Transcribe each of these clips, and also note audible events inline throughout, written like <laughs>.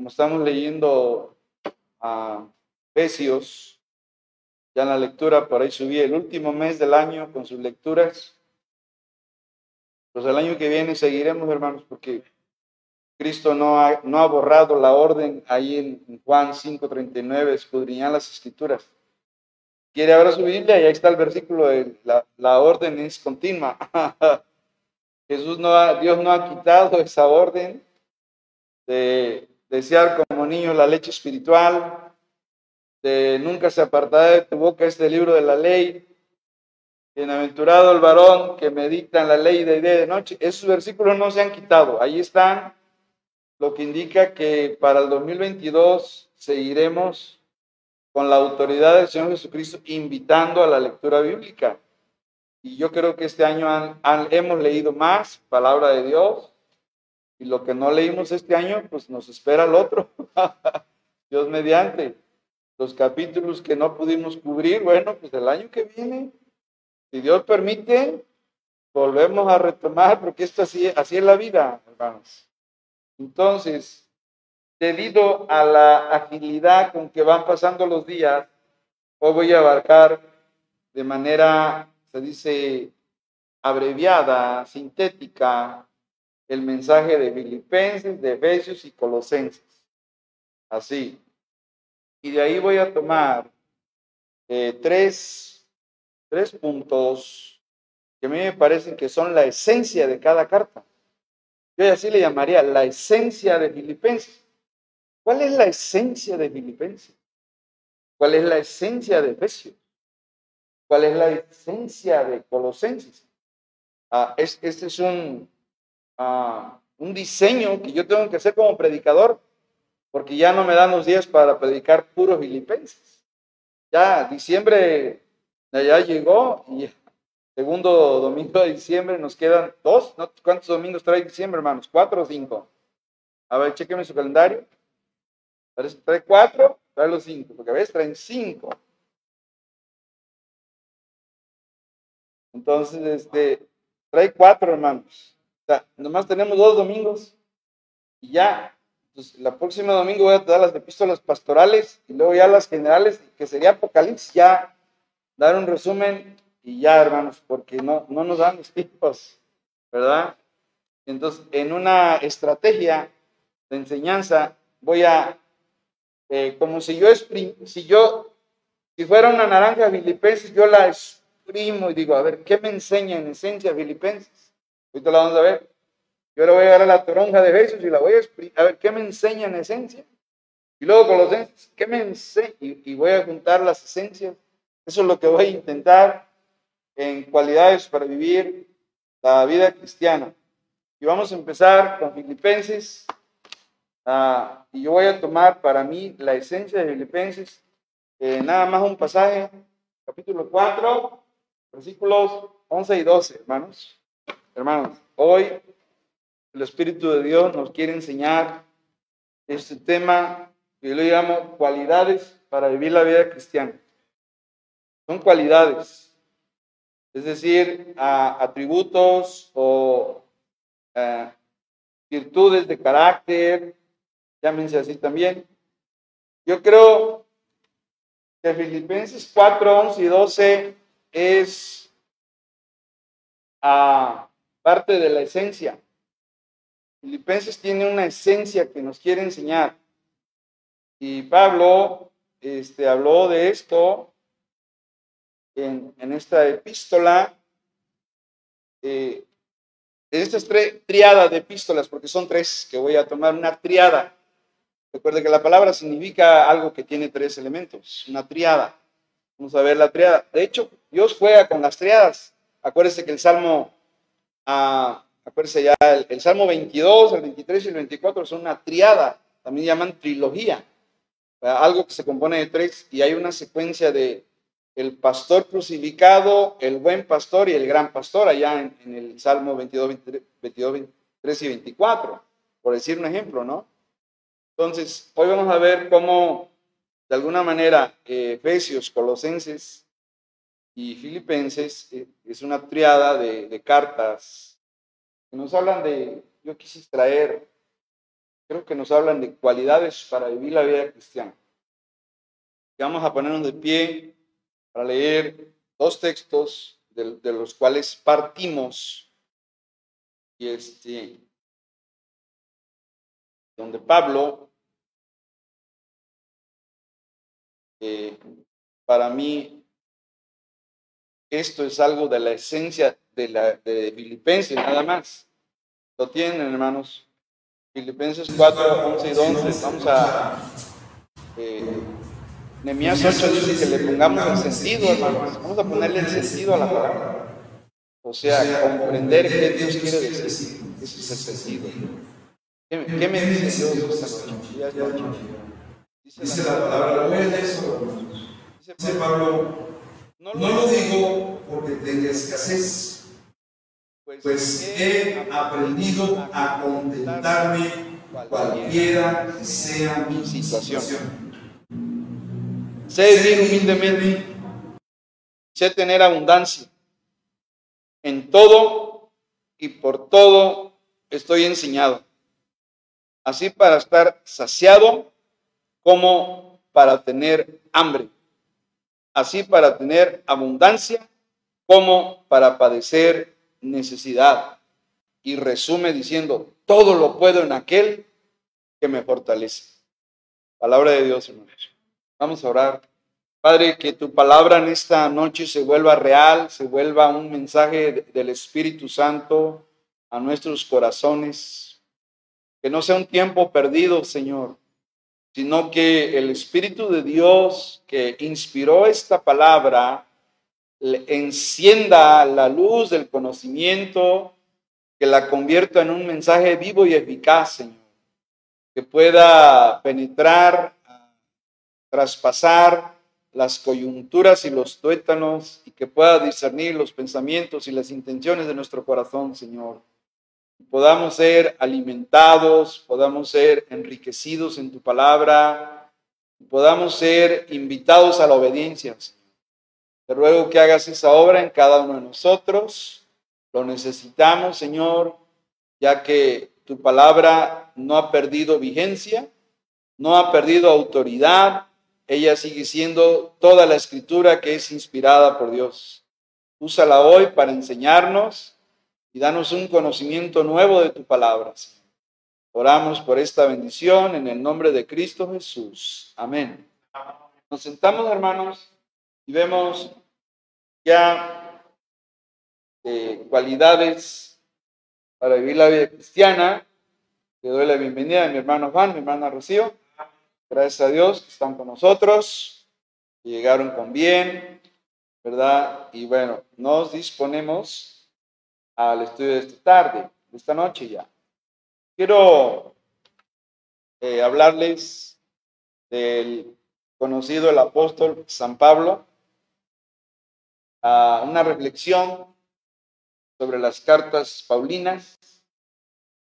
como estamos leyendo a Efesios, ya en la lectura, por ahí subí el último mes del año con sus lecturas. Pues el año que viene seguiremos, hermanos, porque Cristo no ha, no ha borrado la orden ahí en Juan 5:39, escudriñar las escrituras. Quiere ahora su Biblia y ahí está el versículo, de la, la orden es continua. <laughs> Jesús no ha, Dios no ha quitado esa orden de desear como niño la leche espiritual, de nunca se apartará de tu boca este libro de la ley. Bienaventurado el varón que medita en la ley de día y de noche. Esos versículos no se han quitado. Ahí están, lo que indica que para el 2022 seguiremos con la autoridad del Señor Jesucristo invitando a la lectura bíblica. Y yo creo que este año hemos leído más palabra de Dios y lo que no leímos este año, pues nos espera el otro. <laughs> Dios mediante los capítulos que no pudimos cubrir, bueno, pues el año que viene, si Dios permite, volvemos a retomar, porque esto así, así es la vida, hermanos. Entonces, debido a la agilidad con que van pasando los días, hoy voy a abarcar de manera, se dice, abreviada, sintética, el mensaje de Filipenses, de Efesios y Colosenses. Así. Y de ahí voy a tomar eh, tres, tres puntos que a mí me parecen que son la esencia de cada carta. Yo así le llamaría la esencia de Filipenses. ¿Cuál es la esencia de Filipenses? ¿Cuál es la esencia de Efesios? ¿Cuál es la esencia de Colosenses? Ah, este es un, un diseño que yo tengo que hacer como predicador porque ya no me dan los días para predicar puros filipenses. Ya diciembre ya llegó y segundo domingo de diciembre nos quedan dos. ¿Cuántos domingos trae diciembre, hermanos? ¿Cuatro o cinco? A ver, chequenme su calendario. ¿Trae cuatro? Trae los cinco, porque a veces traen cinco. Entonces, este, trae cuatro, hermanos. Nomás tenemos dos domingos y ya entonces, la próxima domingo voy a dar las epístolas pastorales y luego ya las generales, que sería Apocalipsis, ya dar un resumen y ya, hermanos, porque no, no nos dan los tiempos, ¿verdad? Entonces, en una estrategia de enseñanza, voy a, eh, como si yo, si yo, si fuera una naranja filipenses, yo la exprimo y digo, a ver, ¿qué me enseña en esencia filipenses? Ahorita la vamos a ver. Yo le voy a dar a la toronja de Jesús y la voy a a ver qué me enseña en esencia. Y luego los ¿qué me enseña? Y, voy a juntar las esencias. Eso es lo que voy a intentar en cualidades para vivir la vida cristiana. Y vamos a empezar con Filipenses. Ah, y yo voy a tomar para mí la esencia de Filipenses. Eh, nada más un pasaje, capítulo 4, versículos 11 y 12, hermanos. Hermanos, hoy el Espíritu de Dios nos quiere enseñar este tema que yo le llamo cualidades para vivir la vida cristiana. Son cualidades, es decir, atributos o eh, virtudes de carácter, llámense así también. Yo creo que Filipenses 4, 11 y 12 es a parte de la esencia Filipenses tiene una esencia que nos quiere enseñar. Y Pablo este, habló de esto en, esta epístola, eh, en estas triadas de epístolas, porque son tres que voy a tomar, una triada. Recuerde que la palabra significa algo que tiene tres elementos, una triada. Vamos a ver la triada. De hecho, Dios juega con las triadas. Acuérdese que el Salmo ah, Acuérdense ya, el, Salmo 22, el 23 y el 24 son una triada, también llaman trilogía, algo que se compone de tres y hay una secuencia de el pastor crucificado, el buen pastor y el gran pastor allá en, el Salmo 22, 23 y 24, por decir un ejemplo, ¿no? Entonces, hoy vamos a ver cómo, de alguna manera, eh, Efesios, Colosenses y Filipenses eh, es una triada de cartas nos hablan de, yo quise extraer creo que nos hablan de cualidades para vivir la vida cristiana. Y vamos a ponernos de pie para leer dos textos de, de los cuales partimos. Y este, donde Pablo, eh, para mí, esto es algo de la esencia de, la, de Filipenses, nada más. ¿Lo tienen, hermanos? Filipenses 4, 11 y 12. Vamos a... Eh, Nehemías 8 dice que le pongamos el sentido, hermanos. Vamos a ponerle el sentido a la palabra. O sea, comprender qué Dios quiere decir. Ese es el sentido. ¿Qué, qué me dice Dios esta noche? Dice la palabra, voy a eso. Dice Pablo, no lo digo porque tenga escasez, pues he aprendido a contentarme cualquiera que sea mi situación. Sé vivir humildemente, sé tener abundancia. En todo y por todo estoy enseñado. Así para estar saciado como para tener hambre. Así para tener abundancia como para padecer necesidad. Y resume diciendo, todo lo puedo en aquel que me fortalece. Palabra de Dios, hermanos. Vamos a orar. Padre, que tu palabra en esta noche se vuelva real, se vuelva un mensaje del Espíritu Santo a nuestros corazones. Que no sea un tiempo perdido, Señor, sino que el Espíritu de Dios que inspiró esta palabra encienda la luz del conocimiento, que la convierta en un mensaje vivo y eficaz, Señor, que pueda penetrar, traspasar las coyunturas y los tuétanos y que pueda discernir los pensamientos y las intenciones de nuestro corazón, Señor. Podamos ser alimentados, podamos ser enriquecidos en tu palabra, podamos ser invitados a la obediencia. Te ruego que hagas esa obra en cada uno de nosotros. Lo necesitamos, Señor, ya que tu palabra no ha perdido vigencia, no ha perdido autoridad. Ella sigue siendo toda la escritura que es inspirada por Dios. Úsala hoy para enseñarnos y danos un conocimiento nuevo de tu palabra. Oramos por esta bendición en el nombre de Cristo Jesús. Amén. Nos sentamos, hermanos, y vemos ya eh, cualidades para vivir la vida cristiana. Le doy la bienvenida a mi hermano Juan, mi hermana Rocío. Gracias a Dios que están con nosotros, y llegaron con bien, ¿verdad? Y bueno, nos disponemos al estudio de esta tarde, de esta noche ya. Quiero eh, hablarles del conocido el apóstol San Pablo, a una reflexión sobre las cartas paulinas.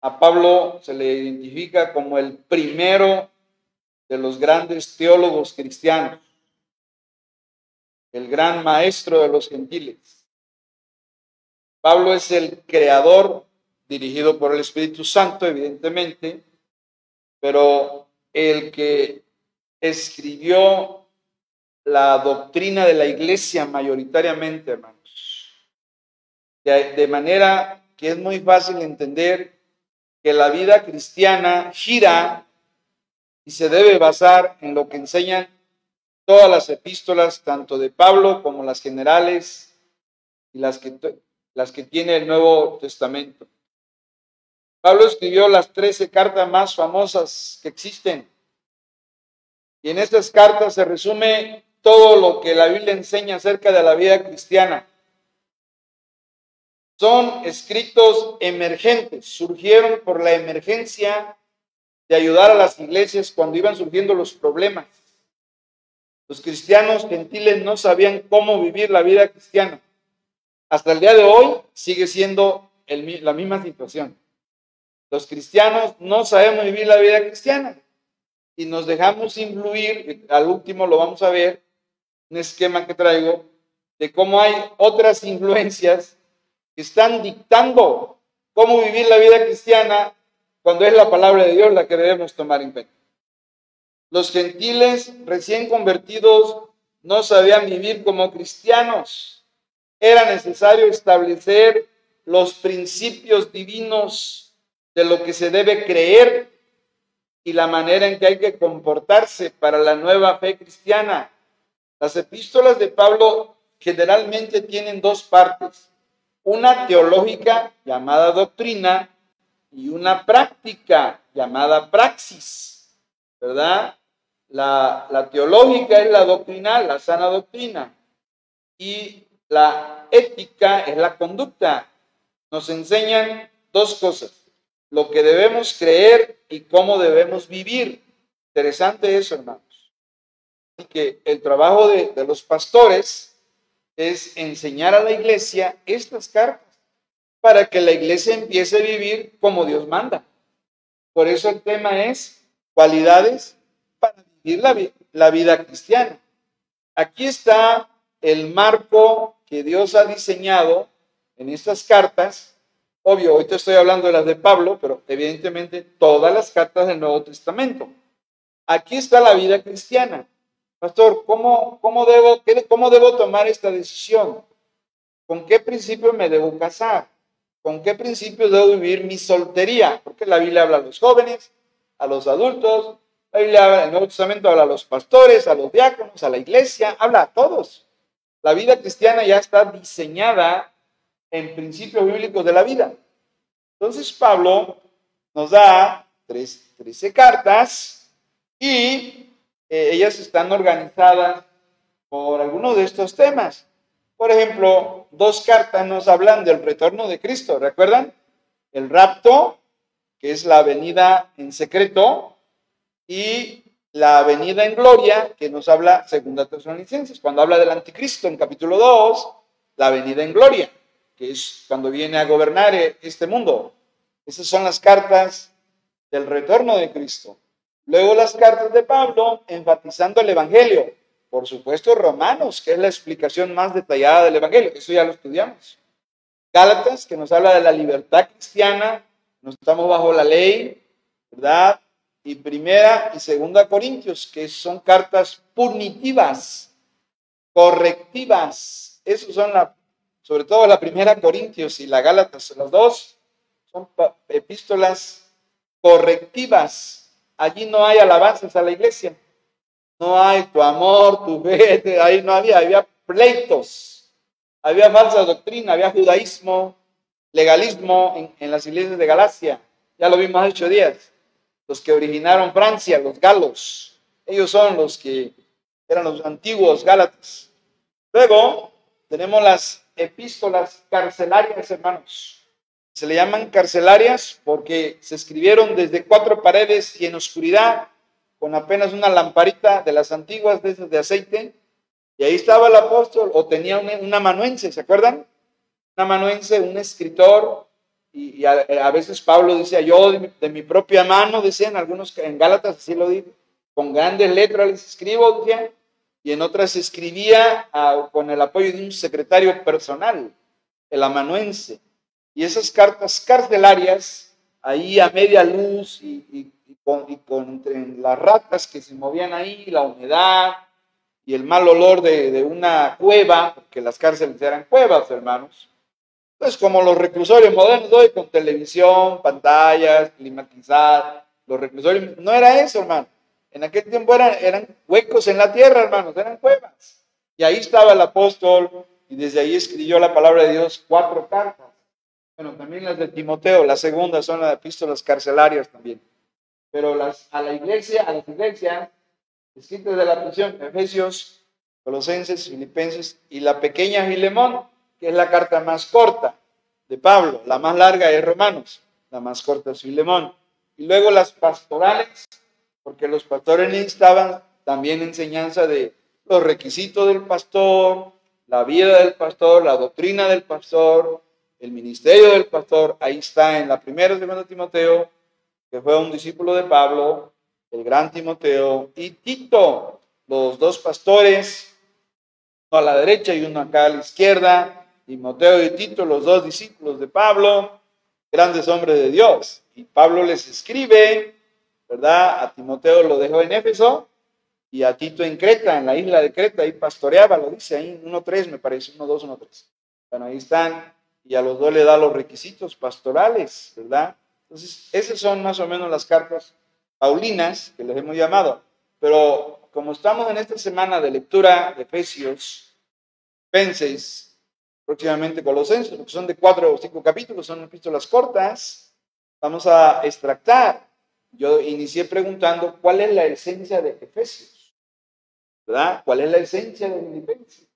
A Pablo se le identifica como el primero de los grandes teólogos cristianos, el gran maestro de los gentiles. Pablo es el creador, dirigido por el Espíritu Santo, evidentemente, pero el que escribió la doctrina de la iglesia mayoritariamente, hermanos. De, de, manera que es muy fácil entender que la vida cristiana gira y se debe basar en lo que enseñan todas las epístolas, tanto de Pablo como las generales y las que, las que tiene el Nuevo Testamento. Pablo escribió las trece cartas más famosas que existen. Y en estas cartas se resume todo lo que la Biblia enseña acerca de la vida cristiana. Son escritos emergentes, surgieron por la emergencia de ayudar a las iglesias cuando iban surgiendo los problemas. Los cristianos gentiles no sabían cómo vivir la vida cristiana. Hasta el día de hoy sigue siendo el, la misma situación. Los cristianos no sabemos vivir la vida cristiana y nos dejamos influir, al último lo vamos a ver, un esquema que traigo de cómo hay otras influencias que están dictando cómo vivir la vida cristiana cuando es la palabra de Dios la que debemos tomar en cuenta. Los gentiles recién convertidos no sabían vivir como cristianos. Era necesario establecer los principios divinos de lo que se debe creer y la manera en que hay que comportarse para la nueva fe cristiana. Las epístolas de Pablo generalmente tienen dos partes, una teológica llamada doctrina y una práctica llamada praxis, ¿verdad? La, teológica es la doctrinal, la sana doctrina, y la ética es la conducta. Nos enseñan dos cosas lo que debemos creer y cómo debemos vivir. Interesante eso, hermanos. Así que el trabajo de, los pastores es enseñar a la iglesia estas cartas para que la iglesia empiece a vivir como Dios manda. Por eso el tema es cualidades para vivir la, la vida cristiana. Aquí está el marco que Dios ha diseñado en estas cartas Obvio, hoy te estoy hablando de las de Pablo, pero evidentemente todas las cartas del Nuevo Testamento. Aquí está la vida cristiana. Pastor, ¿cómo, cómo, debo, ¿cómo debo tomar esta decisión? ¿Con qué principio me debo casar? ¿Con qué principio debo vivir mi soltería? Porque la Biblia habla a los jóvenes, a los adultos, la Biblia habla, el Nuevo Testamento habla a los pastores, a los diáconos, a la iglesia, habla a todos. La vida cristiana ya está diseñada en principios bíblicos de la vida. Entonces Pablo nos da tres, 13 cartas y eh, ellas están organizadas por algunos de estos temas. Por ejemplo, dos cartas nos hablan del retorno de Cristo, ¿recuerdan? El rapto, que es la venida en secreto, y la venida en gloria, que nos habla segunda Tesalonicenses, cuando habla del anticristo en capítulo 2, la venida en gloria que es cuando viene a gobernar eh, este mundo. Esas son las cartas del retorno de Cristo. Luego las cartas de Pablo enfatizando el Evangelio. Por supuesto, Romanos, que es la explicación más detallada del Evangelio. Eso ya lo estudiamos. Gálatas, que nos habla de la libertad cristiana. No estamos bajo la ley, ¿verdad? Y primera y segunda Corintios, que son cartas punitivas, correctivas. Esas son las sobre todo la primera Corintios y la Gálatas, los dos son epístolas correctivas. Allí no hay alabanzas a la iglesia. No hay tu amor, tu fe, <laughs> ahí no había, había pleitos, había falsa doctrina, había judaísmo, legalismo en, en las iglesias de Galacia. Ya lo vimos hace ocho días. Los que originaron Francia, los galos, ellos son los que eran los antiguos gálatas. Luego tenemos las epístolas carcelarias, hermanos. Se le llaman carcelarias porque se escribieron desde cuatro paredes y en oscuridad, con apenas una lamparita de las antiguas de esas de aceite. Y ahí estaba el apóstol, o tenía un, amanuense, ¿se acuerdan? Un amanuense, un escritor, y, a, veces Pablo decía, yo de mi, propia mano, decían algunos en Gálatas, así lo digo, con grandes letras les escribo, decían, y en otras escribía ah, con el apoyo de un secretario personal, el amanuense. Y esas cartas carcelarias, ahí a media luz y, con, entre las ratas que se movían ahí, la humedad y el mal olor de, una cueva, porque las cárceles eran cuevas, hermanos. Entonces, como los reclusorios modernos hoy, con televisión, pantallas, climatizadas, los reclusorios, no era eso, hermano. En aquel tiempo eran, huecos en la tierra, hermanos, eran cuevas. Y ahí estaba el apóstol y desde ahí escribió la palabra de Dios cuatro cartas. Bueno, también las de Timoteo, la segunda son las epístolas carcelarias también. Pero las, a la iglesia, a las iglesias, escritas de la prisión, Efesios, Colosenses, Filipenses y la pequeña Filemón, que es la carta más corta de Pablo. La más larga es Romanos, la más corta es Filemón. Y luego las pastorales, porque los pastores necesitaban también enseñanza de los requisitos del pastor, la vida del pastor, la doctrina del pastor, el ministerio del pastor. Ahí está en la primera segunda Timoteo, que fue un discípulo de Pablo, el gran Timoteo, y Tito, los dos pastores, uno a la derecha y uno acá a la izquierda, Timoteo y Tito, los dos discípulos de Pablo, grandes hombres de Dios. y Pablo les escribe, ¿verdad? A Timoteo lo dejó en Éfeso y a Tito en Creta, en la isla de Creta, ahí pastoreaba, lo dice ahí, 1.3 me parece, 1.2, 1.3. Bueno, ahí están, y a los dos le da los requisitos pastorales, ¿verdad? Entonces, esas son más o menos las cartas paulinas que les hemos llamado. Pero como estamos en esta semana de lectura de Efesios, Penses, próximamente Colosenses, porque son de cuatro o cinco capítulos, son epístolas cortas, vamos a extractar. Yo inicié preguntando cuál es la esencia de Efesios, ¿verdad? ¿Cuál es la esencia de Filipenses?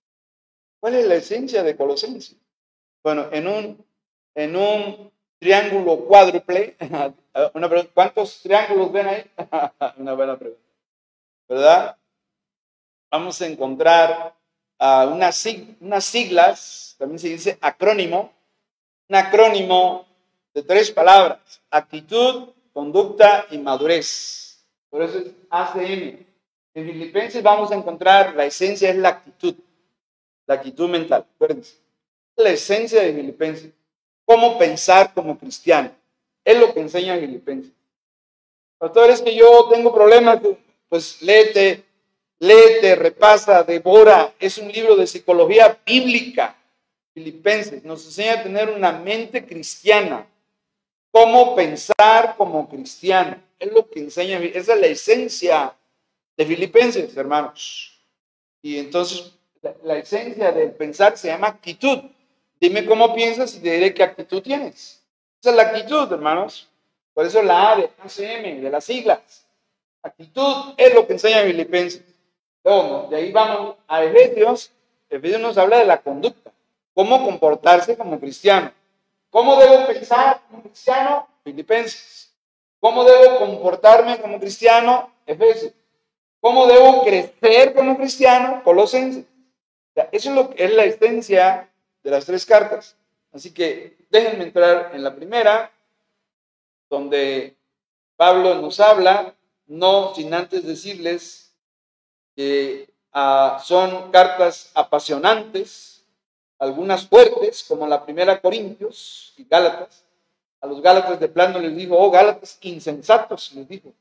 ¿Cuál es la esencia de Colosenses? Bueno, en un, en un triángulo cuádruple, <laughs> una pregunta, ¿cuántos triángulos ven ahí? <laughs> una buena pregunta, ¿verdad? Vamos a encontrar unas, unas siglas, también se dice acrónimo, un acrónimo de tres palabras, actitud, conducta y madurez. Por eso es ACM. En Filipenses vamos a encontrar, la esencia es la actitud, la actitud mental, acuérdense. La esencia de Filipenses, cómo pensar como cristiano, es lo que enseña Filipenses. Pastor, es que yo tengo problemas, pues léete léete, repasa, devora. Es un libro de psicología bíblica. Filipenses nos enseña a tener una mente cristiana. Cómo pensar como cristiano. Es lo que enseña, esa es la esencia de Filipenses, hermanos. Y entonces la, esencia del pensar se llama actitud. Dime cómo piensas y te diré qué actitud tienes. Esa es la actitud, hermanos. Por eso la A de ACM, de las siglas. Actitud es lo que enseña Filipenses. De ahí vamos a Efesios. Efesios nos habla de la conducta. Cómo comportarse como cristiano. ¿Cómo debo pensar como cristiano? Filipenses. ¿Cómo debo comportarme como cristiano? Efesios. ¿Cómo debo crecer como cristiano? Colosenses. eso es lo que es la esencia de las tres cartas. Así que déjenme entrar en la primera, donde Pablo nos habla, no sin antes decirles ah, son cartas apasionantes, algunas fuertes, como la primera Corintios y Gálatas. A los Gálatas de plano les dijo, oh Gálatas insensatos, les dijo.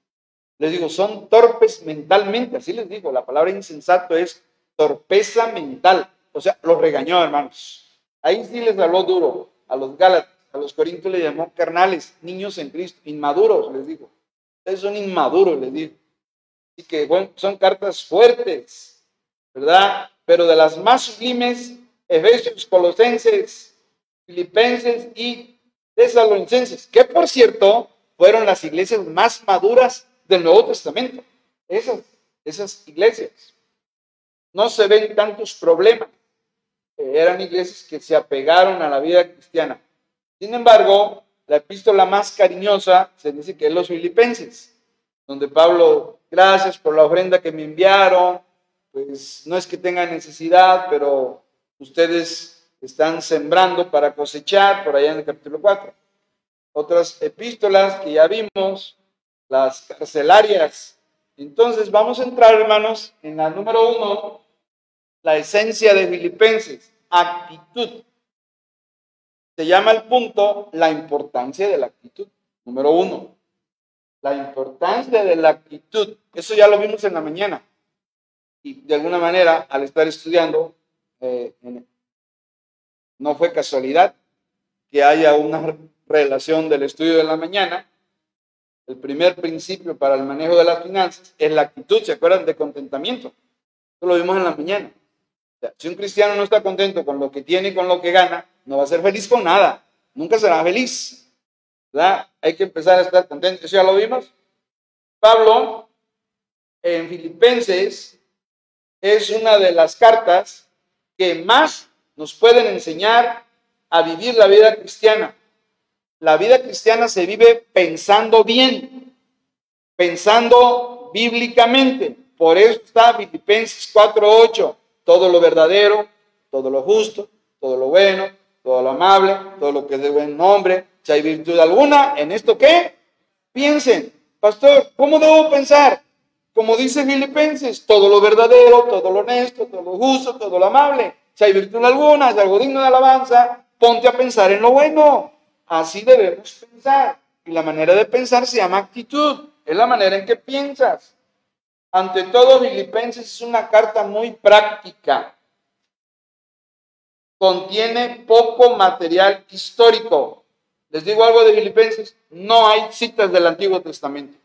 Les digo, son torpes mentalmente, así les digo. La palabra insensato es torpeza mental. O sea, los regañó, hermanos. Ahí sí les habló duro. A los Gálatas, a los Corintios les llamó carnales, niños en Cristo, inmaduros, les dijo. Ustedes son inmaduros, les dijo. Así que son cartas fuertes, ¿verdad? Pero de las más sublimes, Efesios, Colosenses, Filipenses y Tesalonicenses, que por cierto fueron las iglesias más maduras del Nuevo Testamento. Esas, esas iglesias. No se ven tantos problemas. Eran iglesias que se apegaron a la vida cristiana. Sin embargo, la epístola más cariñosa se dice que es los filipenses, donde Pablo gracias por la ofrenda que me enviaron, pues no es que tengan necesidad, pero ustedes están sembrando para cosechar, por allá en el capítulo 4. Otras epístolas que ya vimos, las carcelarias. Entonces vamos a entrar, hermanos, en la número uno, la esencia de Filipenses, actitud. Se llama el punto la importancia de la actitud. Número uno la importancia de la actitud. Eso ya lo vimos en la mañana. Y de alguna manera, al estar estudiando, eh, no fue casualidad que haya una relación del estudio de la mañana. El primer principio para el manejo de las finanzas es la actitud, ¿se acuerdan? De contentamiento. Eso lo vimos en la mañana. si un cristiano no está contento con lo que tiene y con lo que gana, no va a ser feliz con nada. Nunca será feliz. Hay que empezar a estar contentos. ¿Ya lo vimos? Pablo, en Filipenses, es una de las cartas que más nos pueden enseñar a vivir la vida cristiana. La vida cristiana se vive pensando bien, pensando bíblicamente. Por eso está Filipenses 4:8, todo lo verdadero, todo lo justo, todo lo bueno, todo lo amable, todo lo que es de buen nombre, si hay virtud alguna, ¿en esto qué? Piensen, pastor, ¿cómo debo pensar? Como dice Filipenses, todo lo verdadero, todo lo honesto, todo lo justo, todo lo amable. Si hay virtud alguna, si algo digno de alabanza, ponte a pensar en lo bueno. Así debemos pensar. y la manera de pensar se llama actitud. Es la manera en que piensas. Ante todo, Filipenses es una carta muy práctica. Contiene poco material histórico. Les digo algo de Filipenses, no hay citas del Antiguo Testamento.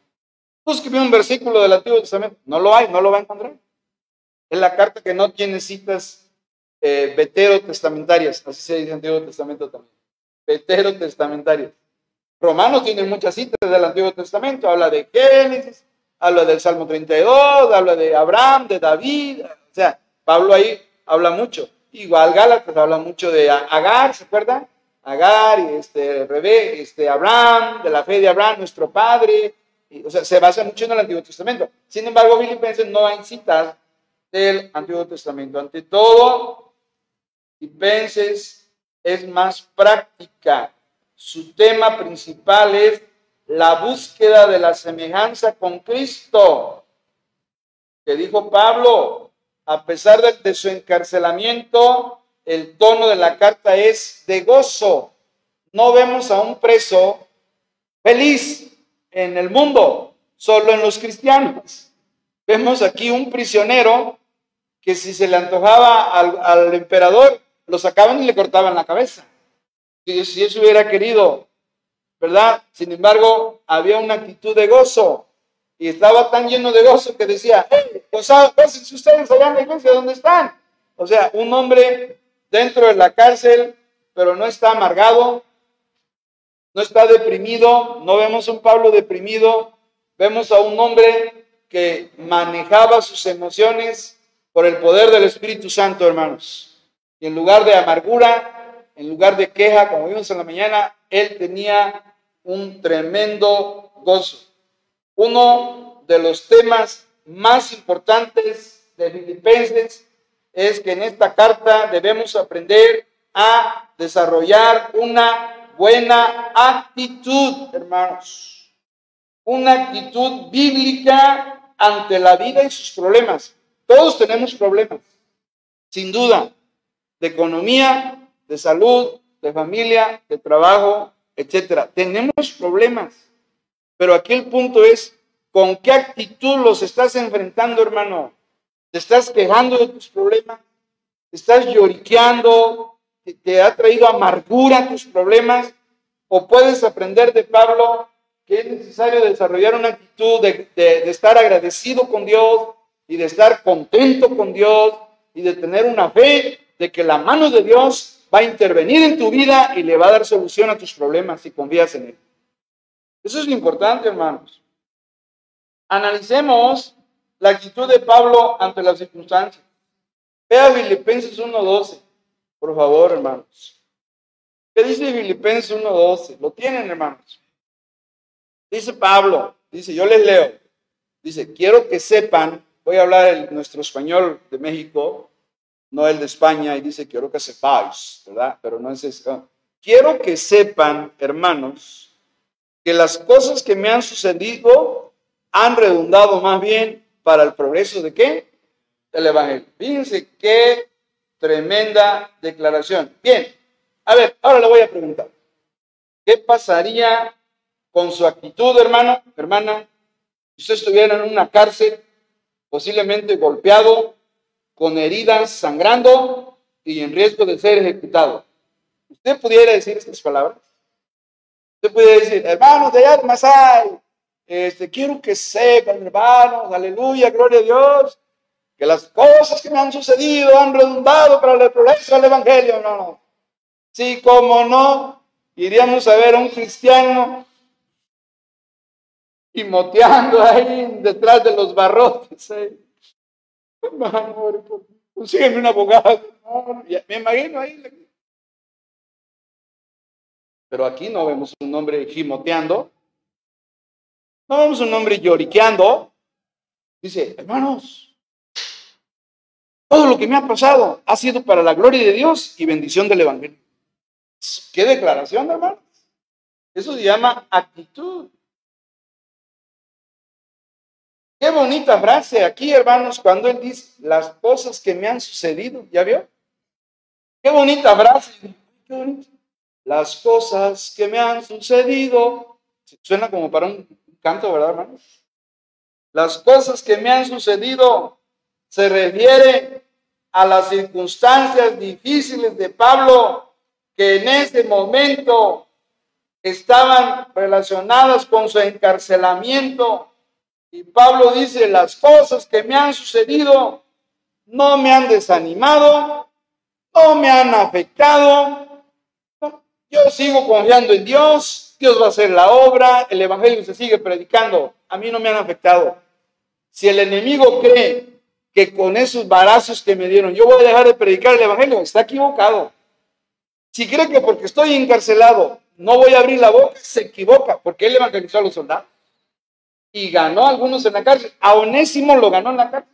Búsqueme un versículo del Antiguo Testamento. No lo hay, no lo va a encontrar. Es la carta que no tiene citas eh, veterotestamentarias, así se dice Antiguo Testamento también. Veterotestamentarias. Romanos tiene muchas citas del Antiguo Testamento, habla de Génesis, habla del Salmo 32, habla de Abraham, de David, o sea, Pablo ahí habla mucho. Igual Gálatas habla mucho de Agar, ¿se acuerdan? Agar y este, Rebe, este, Abraham, de la fe de Abraham, nuestro padre, o sea, se basa mucho en el Antiguo Testamento. Sin embargo, Filipenses no hay citas del Antiguo Testamento. Ante todo, Filipenses es más práctica. Su tema principal es la búsqueda de la semejanza con Cristo. Que dijo Pablo, a pesar de, de su encarcelamiento, el tono de la carta es de gozo. No vemos a un preso feliz en el mundo, solo en los cristianos. Vemos aquí un prisionero que si se le antojaba al, emperador, lo sacaban y le cortaban la cabeza. Si, si eso hubiera querido, ¿verdad? Sin embargo, había una actitud de gozo y estaba tan lleno de gozo que decía, hey, si ustedes allá en la iglesia, ¿dónde están? O sea, un hombre dentro de la cárcel, pero no está amargado, no está deprimido, no vemos a un Pablo deprimido, vemos a un hombre que manejaba sus emociones por el poder del Espíritu Santo, hermanos. Y en lugar de amargura, en lugar de queja, como vimos en la mañana, él tenía un tremendo gozo. Uno de los temas más importantes de Filipenses es que en esta carta debemos aprender a desarrollar una buena actitud, hermanos. Una actitud bíblica ante la vida y sus problemas. Todos tenemos problemas, sin duda, de economía, de salud, de familia, de trabajo, etcétera. Tenemos problemas. Pero aquí el punto es, ¿con qué actitud los estás enfrentando, hermano? ¿Te estás quejando de tus problemas? ¿Te estás lloriqueando? te ha traído amargura tus problemas, o puedes aprender de Pablo que es necesario desarrollar una actitud de, de, estar agradecido con Dios y de estar contento con Dios y de tener una fe de que la mano de Dios va a intervenir en tu vida y le va a dar solución a tus problemas si confías en Él. Eso es lo importante, hermanos. Analicemos la actitud de Pablo ante las circunstancias. Vea Filipenses 1.12. Por favor, hermanos. ¿Qué dice Filipenses 1.12? Lo tienen, hermanos. Dice Pablo, dice, yo les leo. Dice, quiero que sepan, voy a hablar el, nuestro español de México, no el de España, y dice, quiero que sepáis, ¿verdad? Pero no es eso. Quiero que sepan, hermanos, que las cosas que me han sucedido han redundado más bien para el progreso de qué? Del Evangelio. Fíjense qué Tremenda declaración. Bien, a ver, ahora le voy a preguntar. ¿Qué pasaría con su actitud, hermano, hermana, si usted estuviera en una cárcel, posiblemente golpeado, con heridas sangrando y en riesgo de ser ejecutado? ¿Usted pudiera decir estas palabras? Usted pudiera decir, hermanos de allá este, quiero que sepan, hermanos, aleluya, gloria a Dios, que las cosas que me han sucedido han redundado para el progreso del Evangelio. No, no. Sí, como no, iríamos a ver a un cristiano moteando ahí detrás de los barrotes. ¿eh? Hermano, un abogado. me imagino ahí. Pero aquí no vemos un hombre gimoteando. No vemos un hombre lloriqueando. Dice, hermanos, todo lo que me ha pasado ha sido para la gloria de Dios y bendición del Evangelio. ¿Qué declaración, hermano? Eso se llama actitud. Qué bonita frase aquí, hermanos, cuando él dice las cosas que me han sucedido. ¿Ya vio? Qué bonita frase. Las cosas que me han sucedido Suena como para un canto, ¿verdad, hermanos? Las cosas que me han sucedido se refiere a las circunstancias difíciles de Pablo que en ese momento estaban relacionadas con su encarcelamiento. Y Pablo dice, las cosas que me han sucedido no me han desanimado, no me han afectado. Yo sigo confiando en Dios, Dios va a hacer la obra, el Evangelio se sigue predicando, a mí no me han afectado. Si el enemigo cree que con esos barazos que me dieron yo voy a dejar de predicar el Evangelio, está equivocado. Si cree que porque estoy encarcelado no voy a abrir la boca, se equivoca, porque él evangelizó a los soldados. Y ganó algunos en la cárcel. A Onésimo lo ganó en la cárcel.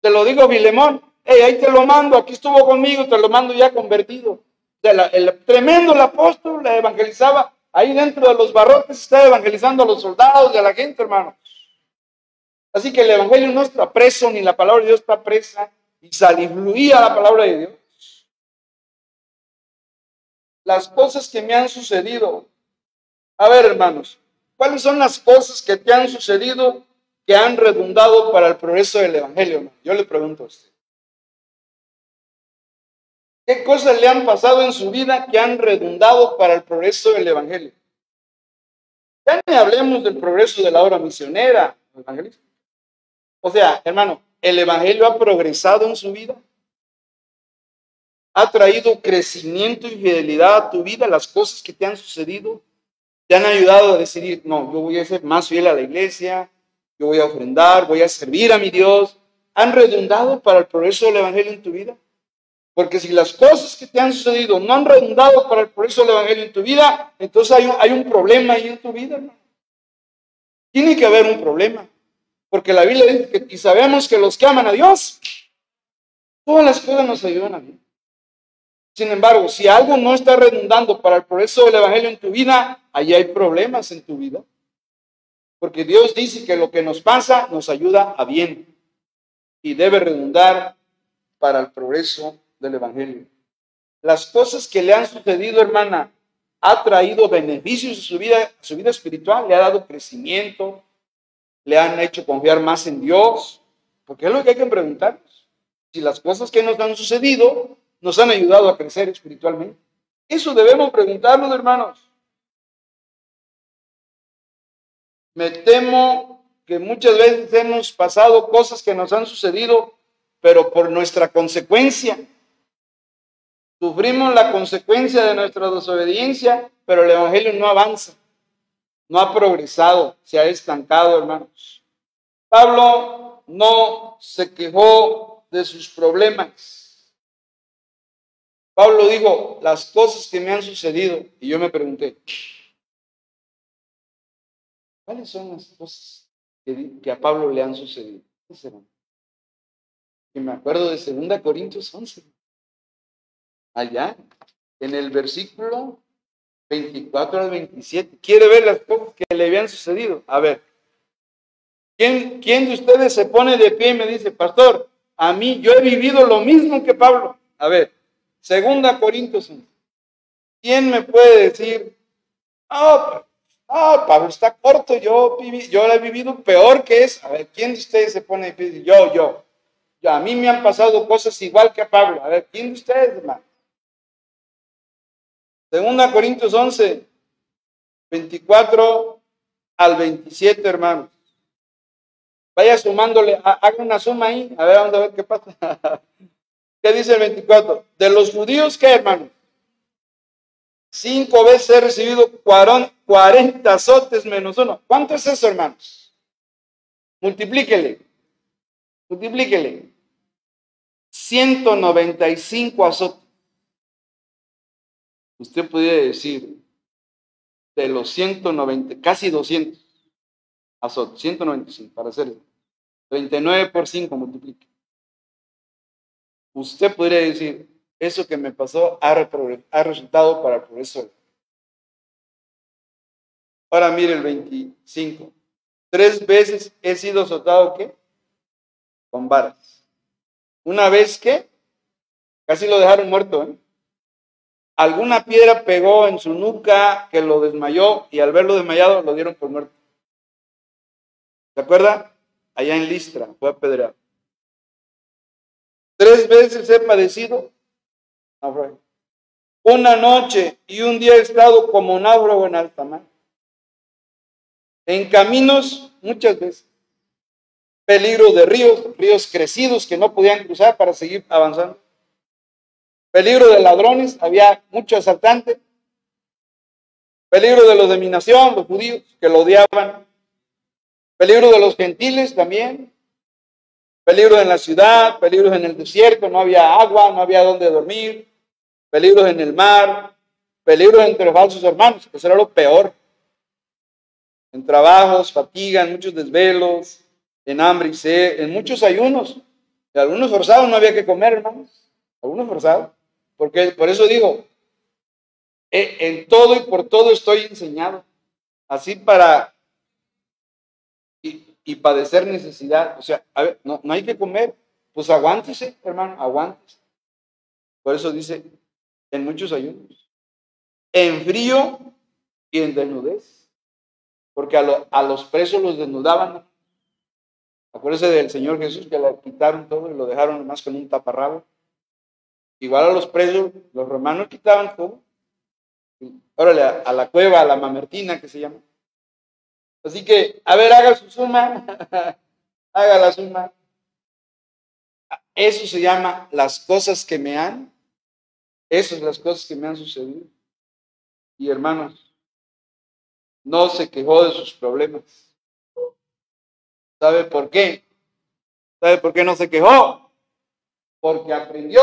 Te lo digo, Vilemón. Hey, ahí te lo mando, aquí estuvo conmigo, te lo mando ya convertido. el tremendo apóstol le evangelizaba. Ahí dentro de los barrotes está evangelizando a los soldados y a la gente, hermanos. Así que el evangelio no está preso, ni la palabra de Dios está presa, y fluía la palabra de Dios las cosas que me han sucedido. A ver, hermanos, ¿cuáles son las cosas que te han sucedido que han redundado para el progreso del Evangelio? Yo le pregunto a usted. ¿Qué cosas le han pasado en su vida que han redundado para el progreso del Evangelio? Ya ni hablemos del progreso de la obra misionera, evangelista. O sea, hermano, ¿el Evangelio ha progresado en su vida? ha traído crecimiento y fidelidad a tu vida, las cosas que te han sucedido, te han ayudado a decidir, no, yo voy a ser más fiel a la iglesia, yo voy a ofrendar, voy a servir a mi Dios. ¿Han redundado para el progreso del Evangelio en tu vida? Porque si las cosas que te han sucedido no han redundado para el progreso del Evangelio en tu vida, entonces hay un, hay un problema ahí en tu vida. Tiene que haber un problema. Porque la Biblia dice que y sabemos que los que aman a Dios, todas las cosas nos ayudan a Dios. Sin embargo, si algo no está redundando para el progreso del Evangelio en tu vida, ahí hay problemas en tu vida. Porque Dios dice que lo que nos pasa nos ayuda a bien y debe redundar para el progreso del Evangelio. Las cosas que le han sucedido, hermana, ha traído beneficios a su vida, a su vida espiritual, le ha dado crecimiento, le han hecho confiar más en Dios, porque es lo que hay que preguntarnos. Si las cosas que nos han sucedido nos han ayudado a crecer espiritualmente? Eso debemos preguntarnos, hermanos. Me temo que muchas veces hemos pasado cosas que nos han sucedido, pero por nuestra consecuencia. Sufrimos la consecuencia de nuestra desobediencia, pero el Evangelio no avanza, no ha progresado, se ha estancado, hermanos. Pablo no se quejó de sus problemas Pablo dijo, las cosas que me han sucedido, y yo me pregunté, ¿cuáles son las cosas que, a Pablo le han sucedido? Y me acuerdo de 2 Corintios 11, allá, en el versículo 24 al 27. ¿Quiere ver las cosas que le habían sucedido? A ver, ¿quién, ¿quién de ustedes se pone de pie y me dice, pastor, a mí yo he vivido lo mismo que Pablo? A ver, Segunda Corintios ¿Quién me puede decir, ah, ah, Pablo está corto, yo, yo lo he vivido peor que eso? A ver, ¿quién de ustedes se pone de Yo, yo. yo. A mí me han pasado cosas igual que a Pablo. A ver, ¿quién de ustedes, hermano? Segunda Corintios 11, 24 al 27, hermanos. Vaya sumándole, haga una suma ahí, a ver, vamos a ver qué pasa. <laughs> ¿Qué dice el 24? De los judíos, ¿qué hermano? Cinco veces he recibido 40 azotes menos uno. ¿Cuánto es eso, hermanos? Multiplíquele. Multiplíquele. 195 azotes. Usted podría decir, de los 190, casi 200 azotes, 195 para hacer 39 por 5 multiplique usted podría decir, eso que me pasó ha, resultado para el progreso. Ahora mire el 25. Tres veces he sido azotado, ¿qué? Con varas. Una vez que casi lo dejaron muerto, ¿eh? Alguna piedra pegó en su nuca que lo desmayó y al verlo desmayado lo dieron por muerto. ¿Se acuerda? Allá en Listra, fue apedreado. Tres veces he padecido Una noche y un día he estado como náufrago en alta mar. En caminos, muchas veces. Peligro de ríos, ríos crecidos que no podían cruzar para seguir avanzando. Peligro de ladrones, había muchos asaltantes. Peligro de los de mi nación, los judíos, que lo odiaban. Peligro de los gentiles también. Peligros en la ciudad, peligros en el desierto, no había agua, no había dónde dormir. Peligros en el mar, peligros entre falsos hermanos, eso era lo peor. En trabajos, fatiga, en muchos desvelos, en hambre y sed, en muchos ayunos. Y algunos forzados no había que comer, hermanos. Algunos forzados. Porque por eso digo, eh, en todo y por todo estoy enseñado. Así para y, padecer necesidad. O sea, a ver, no, no hay que comer. Pues aguántese, hermano, aguántese. Por eso dice, en muchos ayunos. En frío y en desnudez. Porque a, a los presos los desnudaban. Acuérdese del Señor Jesús que le quitaron todo y lo dejaron más con un taparrabo. Igual a los presos, los romanos quitaban todo. Órale, a, la cueva, a la mamertina que se llama. Así que, a ver, haga su suma. <laughs> haga la suma. Eso se llama las cosas que me han. Esas son las cosas que me han sucedido. Y hermanos, no se quejó de sus problemas. ¿Sabe por qué? ¿Sabe por qué no se quejó? Porque aprendió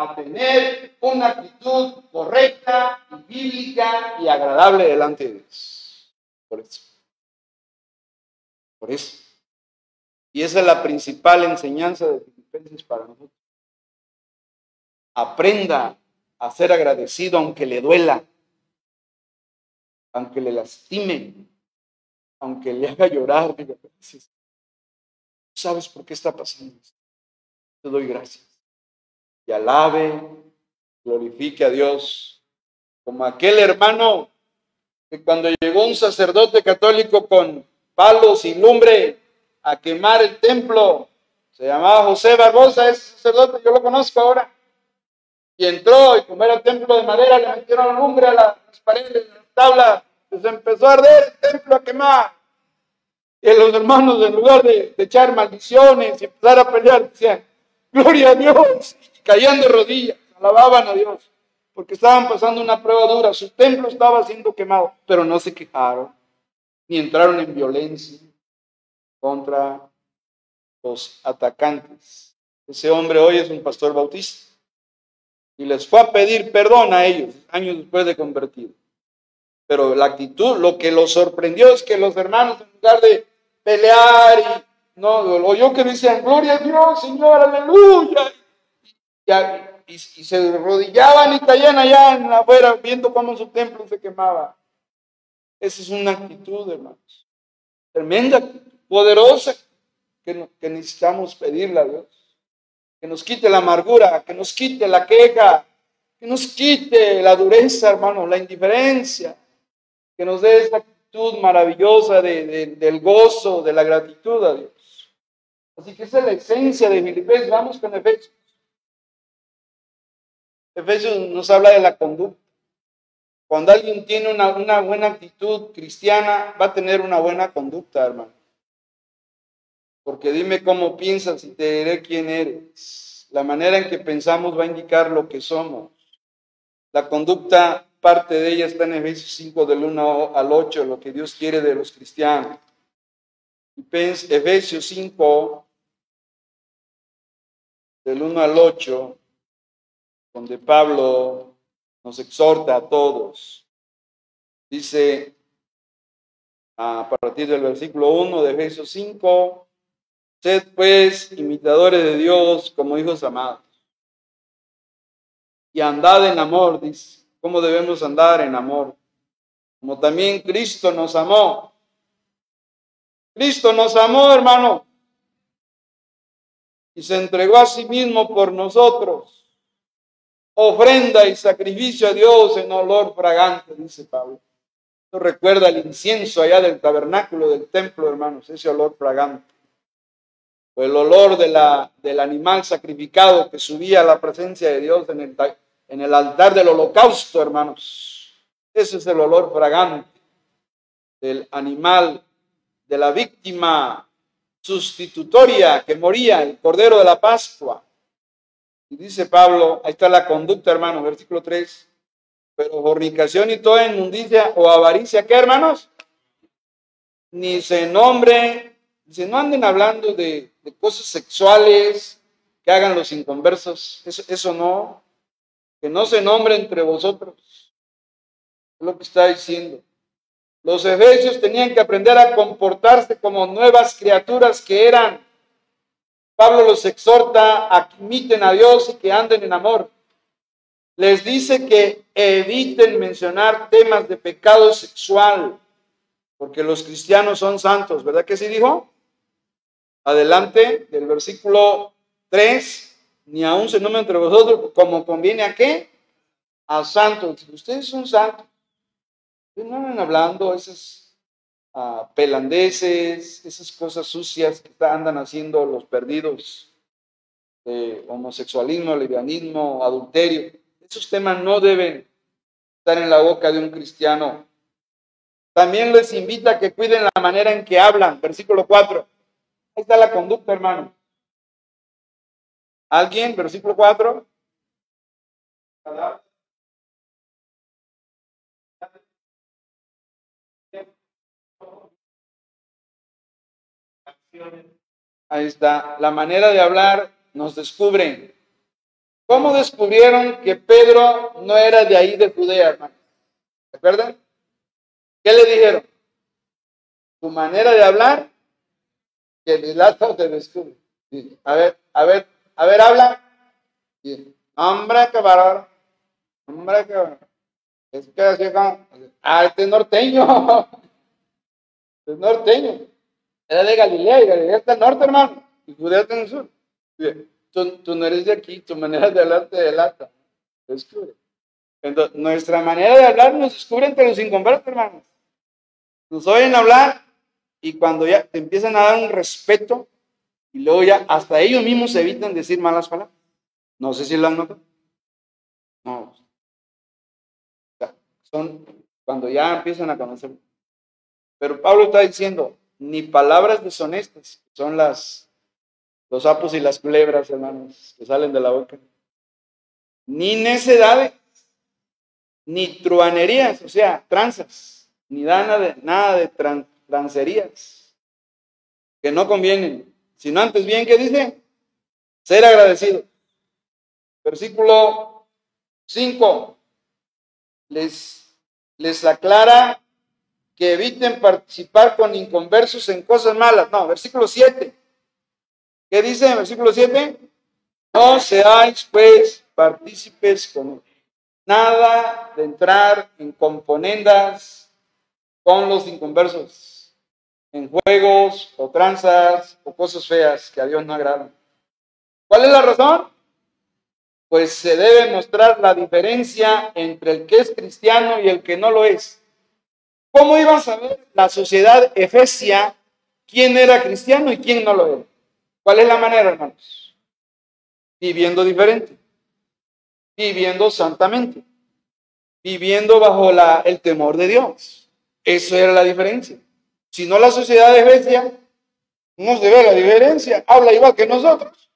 a tener una actitud correcta bíblica y agradable delante de Dios. Por eso. Por eso. Y esa es la principal enseñanza de Filipenses para nosotros. Aprenda a ser agradecido aunque le duela, aunque le lastime, aunque le haga llorar. ¿Sabes por qué está pasando esto? Te doy gracias alabe, glorifique a Dios, como aquel hermano que cuando llegó un sacerdote católico con palos y lumbre a quemar el templo, se llamaba José Barbosa, ese sacerdote, yo lo conozco ahora, y entró y como era el templo de madera, le metieron lumbre a las paredes, a las tablas, pues empezó a arder el templo a quemar. Y los hermanos, en lugar de, de echar maldiciones y empezar a pelear, decían, gloria a Dios, caían de rodillas, alababan a Dios, porque estaban pasando una prueba dura, su templo estaba siendo quemado, pero no se quejaron, ni entraron en violencia contra los atacantes. Ese hombre hoy es un pastor bautista y les fue a pedir perdón a ellos años después de convertido. Pero la actitud, lo que los sorprendió es que los hermanos, en lugar de pelear y no, oyó que decían, gloria a Dios, Señor, aleluya, y, se arrodillaban y caían allá en afuera viendo cómo su templo se quemaba. Esa es una actitud, hermanos. Tremenda, poderosa, que, que necesitamos pedirle a Dios. Que nos quite la amargura, que nos quite la queja, que nos quite la dureza, hermanos, la indiferencia, que nos dé esa actitud maravillosa del gozo, de la gratitud a Dios. Así que esa es la esencia de Filipenses. Vamos con Efesios. Efesios nos habla de la conducta. Cuando alguien tiene una, una, buena actitud cristiana, va a tener una buena conducta, hermano. Porque dime cómo piensas y te diré quién eres. La manera en que pensamos va a indicar lo que somos. La conducta, parte de ella está en Efesios 5 del 1 al 8, lo que Dios quiere de los cristianos. Efesios 5 del 1 al 8 donde Pablo nos exhorta a todos. Dice a partir del versículo 1 de Efesios 5, sed pues imitadores de Dios como hijos amados. Y andad en amor, dice. ¿Cómo debemos andar en amor? Como también Cristo nos amó. Cristo nos amó, hermano. Y se entregó a sí mismo por nosotros ofrenda y sacrificio a Dios en olor fragante, dice Pablo. Esto recuerda el incienso allá del tabernáculo, del templo, hermanos, ese olor fragante. O el olor de la, del animal sacrificado que subía a la presencia de Dios en el, en el altar del holocausto, hermanos. Ese es el olor fragante del animal, de la víctima sustitutoria que moría, el Cordero de la Pascua. Dice Pablo, ahí está la conducta, hermano, versículo 3. Pero fornicación y toda inmundicia o avaricia, ¿qué, hermanos? Ni se nombre, dice, no anden hablando de, cosas sexuales que hagan los inconversos. Eso, eso no. Que no se nombre entre vosotros. Lo que está diciendo. Los efesios tenían que aprender a comportarse como nuevas criaturas que eran. Pablo los exhorta a que imiten a Dios y que anden en amor. Les dice que eviten mencionar temas de pecado sexual, porque los cristianos son santos, ¿verdad que sí dijo? Adelante del versículo 3, ni aún se nombra entre vosotros como conviene a qué? A santos. Ustedes son santos no andan hablando esas uh, pelandeces, esas cosas sucias que andan haciendo los perdidos de homosexualismo, lesbianismo, adulterio. Esos temas no deben estar en la boca de un cristiano. También les invita a que cuiden la manera en que hablan. Versículo 4. Ahí está la conducta, hermano. ¿Alguien? Versículo 4. Ahí está. La manera de hablar nos descubre. ¿Cómo descubrieron que Pedro no era de ahí de Judea, hermano? ¿Recuerdan? ¿Qué le dijeron? Tu manera de hablar, que el relato te descubre. A ver, a ver, a ver, habla. Hombre, que bárbaro. Hombre, que Es que así ah, este norteño. Este es norteño. <laughs> Era de Galilea y Galilea está al norte, hermano. Y Judea está en el sur. Tú, no eres de aquí, tu manera de hablar te delata. Descubre. Entonces, nuestra manera de hablar nos descubre entre los inconversos, hermanos. Nos oyen hablar y cuando ya te empiezan a dar un respeto y luego ya hasta ellos mismos se evitan decir malas palabras. No sé si lo han notado. No. son cuando ya empiezan a conocer. Pero Pablo está diciendo, ni palabras deshonestas, son las los sapos y las culebras, hermanos, que salen de la boca. Ni necedades, ni truanerías, o sea, tranzas, ni nada de, nada de trancerías, que no convienen, sino antes bien, ¿qué dice? Ser agradecido. Versículo 5 les, les aclara que eviten participar con inconversos en cosas malas. No, versículo 7. ¿Qué dice en versículo 7? No seáis pues partícipes con nada de entrar en componendas con los inconversos, en juegos o tranzas o cosas feas que a Dios no agradan. ¿Cuál es la razón? Pues se debe mostrar la diferencia entre el que es cristiano y el que no lo es. ¿Cómo iba a saber la sociedad efesia quién era cristiano y quién no lo era? ¿Cuál es la manera, hermanos? Viviendo diferente, viviendo santamente, viviendo bajo la, el temor de Dios. Eso era la diferencia. Si no, la sociedad Efesia no se ve la diferencia, habla igual que nosotros,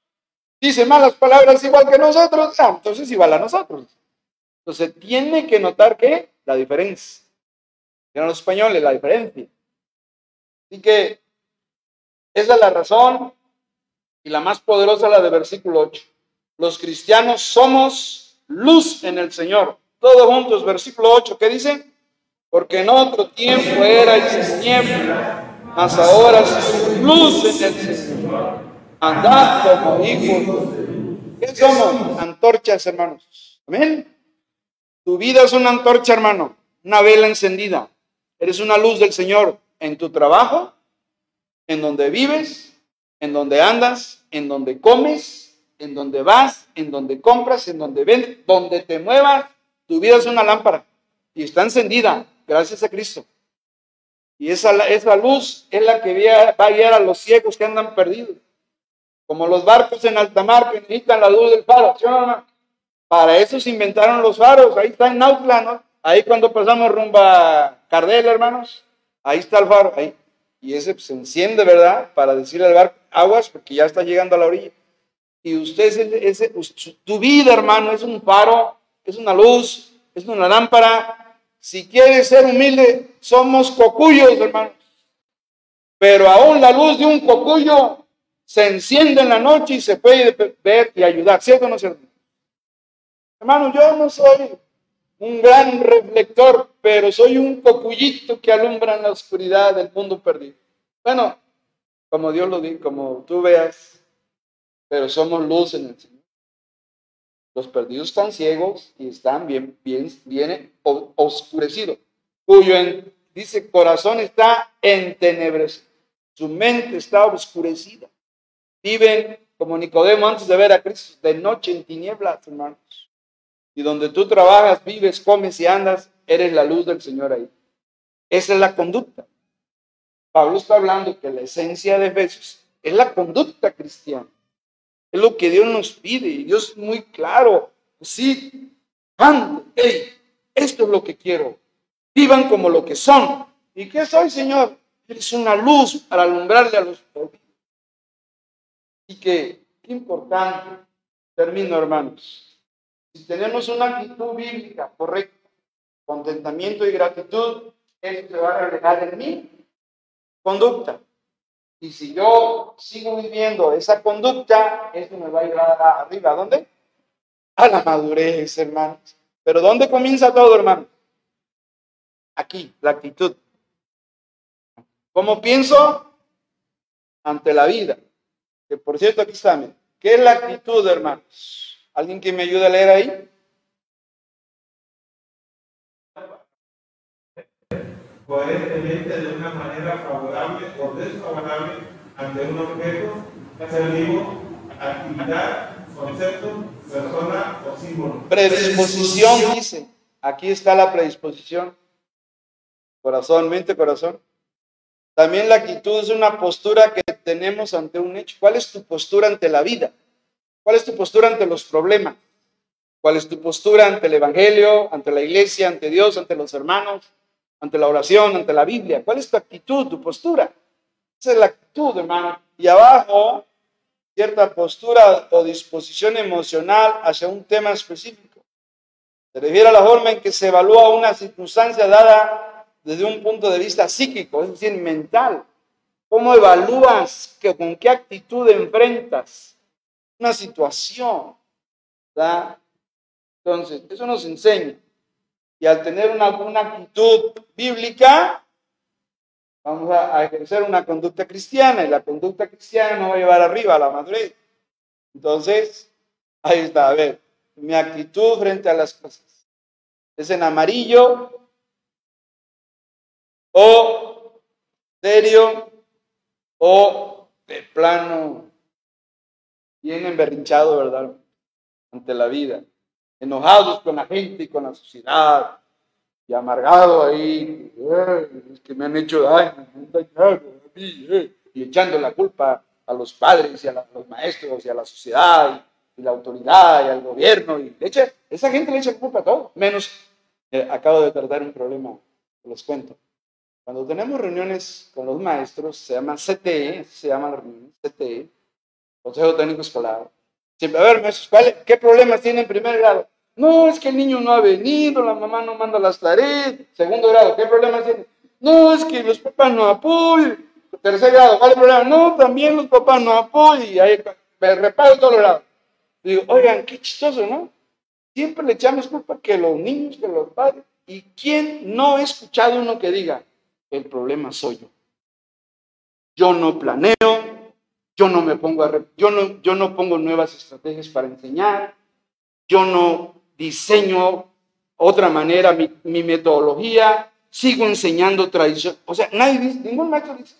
dice malas palabras igual que nosotros, ah, entonces igual a nosotros. Entonces tiene que notar que la diferencia eran los españoles, la diferencia. Así que esa es la razón y la más poderosa, la de versículo 8. Los cristianos somos luz en el Señor. Todos juntos, versículo 8, ¿qué dice? Porque en otro tiempo era tiniebla, mas ahora somos luz en el Señor. Andad como hijos. ¿Qué somos? Antorchas, hermanos. Amén. Tu vida es una antorcha, hermano, una vela encendida. Eres una luz del Señor en tu trabajo, en donde vives, en donde andas, en donde comes, en donde vas, en donde compras, en donde vendes, donde te muevas, tu vida es una lámpara y está encendida gracias a Cristo. Y esa, esa luz es la que va a guiar a los ciegos que andan perdidos. Como los barcos en alta mar que necesitan la luz del faro. Para eso se inventaron los faros. Ahí está en Nautla, ¿no? Ahí cuando pasamos rumbo a Cardel, hermanos. Ahí está el faro. Ahí. Y ese pues, se enciende, ¿verdad? Para decirle al barco, aguas, porque ya está llegando a la orilla. Y usted, ese, tu vida, hermano, es un faro, es una luz, es una lámpara. Si quieres ser humilde, somos cocuyos, hermanos. Pero aún la luz de un cocuyo se enciende en la noche y se puede ver y ayudar, ¿cierto o no cierto? Hermano, yo no soy un gran reflector, pero soy un cocuyito que alumbra en la oscuridad del mundo perdido. Bueno, como Dios lo dice, como tú veas, pero somos luz en el Señor. Los perdidos están ciegos y están bien, bien, bien oscurecidos, cuyo dice corazón está entenebrecido, su mente está oscurecida. Viven como Nicodemo antes de ver a Cristo, de noche en tinieblas, hermanos. Y donde tú trabajas, vives, comes y andas, eres la luz del Señor ahí. Esa es la conducta. Pablo está hablando que la esencia de Efesios es la conducta cristiana. Es lo que Dios nos pide. Y Dios es muy claro. Sí, ande, esto es lo que quiero. Vivan como lo que son. ¿Y qué soy, Señor? Eres una luz para alumbrarle a los pobres. Y qué importante, termino hermanos, si tenemos una actitud bíblica correcta, contentamiento y gratitud, eso se va a reflejar en mi conducta. Y si yo sigo viviendo esa conducta, eso me va a llevar arriba. ¿A dónde? A la madurez, hermanos. Pero ¿dónde comienza todo, hermano? Aquí, la actitud. ¿Cómo pienso? Ante la vida. Que por cierto, aquí está. ¿Qué es la actitud, hermanos? ¿Alguien que me ayude a leer ahí? coherentemente de una manera favorable o desfavorable ante un objeto, ser vivo, actividad, concepto, persona o símbolo. Predisposición, dice. Aquí está la predisposición. Corazón, mente, corazón. También la actitud es una postura que tenemos ante un hecho. ¿Cuál es tu postura ante la vida? ¿Cuál es tu postura ante los problemas? ¿Cuál es tu postura ante el Evangelio, ante la iglesia, ante Dios, ante los hermanos, ante la oración, ante la Biblia? ¿Cuál es tu actitud, tu postura? Esa es la actitud, hermano. Y abajo, cierta postura o disposición emocional hacia un tema específico. Se refiere a la forma en que se evalúa una circunstancia dada desde un punto de vista psíquico, es decir, mental. ¿Cómo evalúas, que, con qué actitud enfrentas una situación? Entonces, eso nos enseña. Y al tener una, una actitud bíblica, vamos a, a, ejercer una conducta cristiana y la conducta cristiana nos va a llevar arriba a la madurez. Entonces, ahí está, a ver, mi actitud frente a las cosas. Es en amarillo o serio o de plano bien emberrinchado, ¿verdad? Ante la vida, enojados con la gente y con la sociedad y amargado ahí, es que me han hecho daño, eh", y echando la culpa a los padres y a, los maestros y a la sociedad y, la autoridad y al gobierno y echa, esa gente le echa culpa a todo, menos eh, acabo de tratar un problema, les cuento. Cuando tenemos reuniones con los maestros, se llama CTE, se llama la reunión CTE, Consejo Técnico Escolar. Siempre, a ver, maestros, ¿qué problemas tiene en primer grado? No, es que el niño no ha venido, la mamá no manda las tareas. Segundo grado, ¿qué problemas tiene? No, es que los papás no apoyan. Tercer grado, ¿cuál es el problema? No, también los papás no apoyan. Y ahí me reparo todos los grados. Digo, oigan, qué chistoso, ¿no? Siempre le echamos culpa que los niños, que los padres. ¿Y quién no ha escuchado uno que diga, el problema soy yo. Yo no planeo, yo no me pongo a, yo no, yo no pongo nuevas estrategias para enseñar, yo no diseño otra manera mi, mi metodología, sigo enseñando tradición. O sea, nadie dice, ningún maestro dice.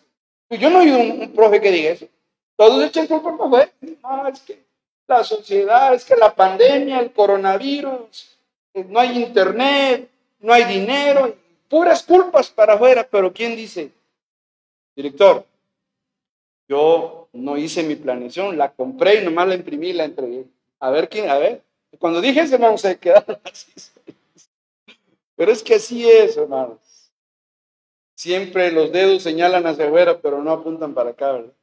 Yo no he oído un, profe que diga eso. Todos echan culpa por profe. No, es que la sociedad, es que la pandemia, el coronavirus, eh, no hay internet, no hay dinero, puras culpas para afuera, pero ¿quién dice? Director, yo no hice mi planeación, la compré y nomás la imprimí y la entregué. A ver quién, a ver. Cuando dije eso, hermano, se quedaron <laughs> así. Pero es que así es, hermanos. Siempre los dedos señalan hacia afuera, pero no apuntan para acá, ¿verdad?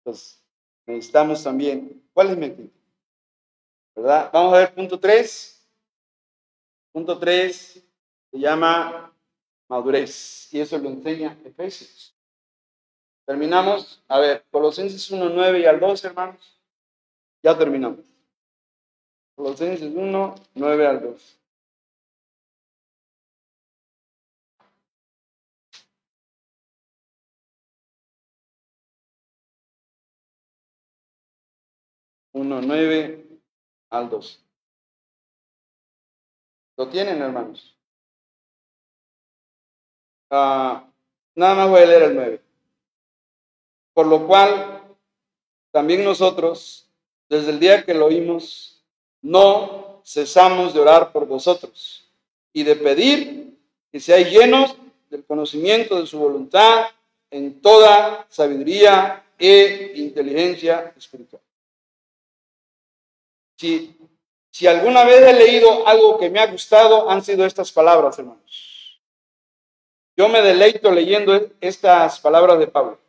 Entonces, necesitamos también. ¿Cuál es mi actitud? ¿Verdad? Vamos a ver punto 3. Punto 3 se llama madurez. Y eso lo enseña Efesios. Terminamos. A ver, Colosenses 1, 9 y al 2, hermanos. Ya terminamos. Colosenses 1, 9 al 2. Uno, nueve al dos. ¿Lo tienen, hermanos? Ah, nada más voy a leer el 9. Por lo cual, también nosotros, desde el día que lo oímos, no cesamos de orar por vosotros y de pedir que seáis llenos del conocimiento de su voluntad en toda sabiduría e inteligencia espiritual. Si, si alguna vez he leído algo que me ha gustado, han sido estas palabras, hermanos. Yo me deleito leyendo estas palabras de Pablo.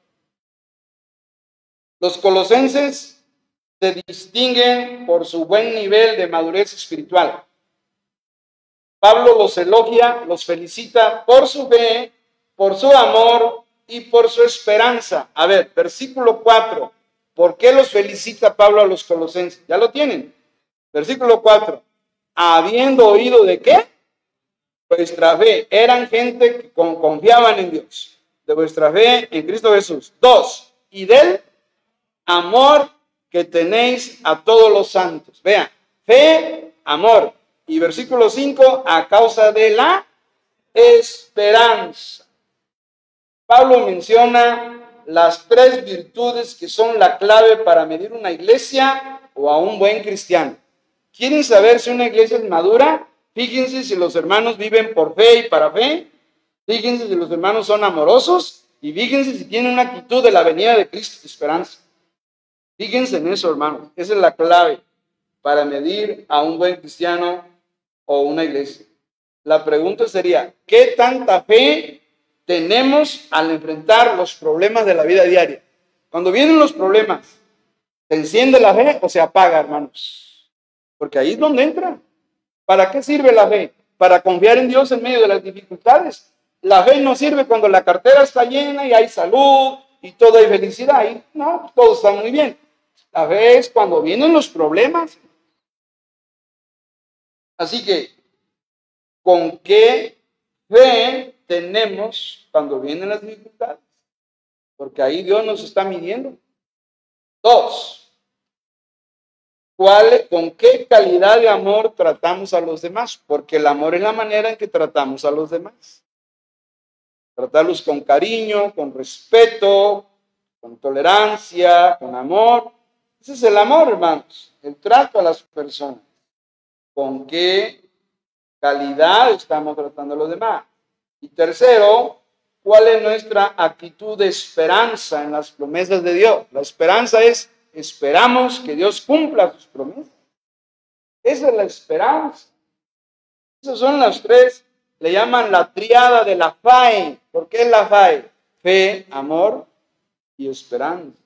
Los colosenses se distinguen por su buen nivel de madurez espiritual. Pablo los elogia, los felicita por su fe, por su amor y por su esperanza. A ver, versículo 4. ¿Por qué los felicita Pablo a los colosenses? Ya lo tienen. Versículo 4. Habiendo oído de qué? Vuestra fe. Eran gente que confiaban en Dios. De vuestra fe en Cristo Jesús. Dos. Y del amor que tenéis a todos los santos. Vean, fe, amor. Y versículo 5, a causa de la esperanza. Pablo menciona las tres virtudes que son la clave para medir una iglesia o a un buen cristiano. ¿Quieren saber si una iglesia es madura? Fíjense si los hermanos viven por fe y para fe. Fíjense si los hermanos son amorosos. Y fíjense si tienen una actitud de la venida de Cristo de esperanza. Fíjense en eso, hermanos. Esa es la clave para medir a un buen cristiano o una iglesia. La pregunta sería, ¿qué tanta fe tenemos al enfrentar los problemas de la vida diaria? Cuando vienen los problemas, ¿se enciende la fe o se apaga, hermanos? Porque ahí es donde entra. ¿Para qué sirve la fe? Para confiar en Dios en medio de las dificultades. La fe no sirve cuando la cartera está llena y hay salud y todo hay felicidad. Y no, todo está muy bien. La fe es cuando vienen los problemas. Así que, ¿con qué fe tenemos cuando vienen las dificultades? Porque ahí Dios nos está midiendo. Dos, ¿cuál, ¿con qué calidad de amor tratamos a los demás? Porque el amor es la manera en que tratamos a los demás. Tratarlos con cariño, con respeto, con tolerancia, con amor. Ese es el amor, hermanos, el trato a las personas. ¿Con qué calidad estamos tratando a los demás? Y tercero, ¿cuál es nuestra actitud de esperanza en las promesas de Dios? La esperanza es, esperamos que Dios cumpla sus promesas. Esa es la esperanza. Esas son las tres, le llaman la triada de la fe. ¿Por qué la fe? Fe, amor y esperanza.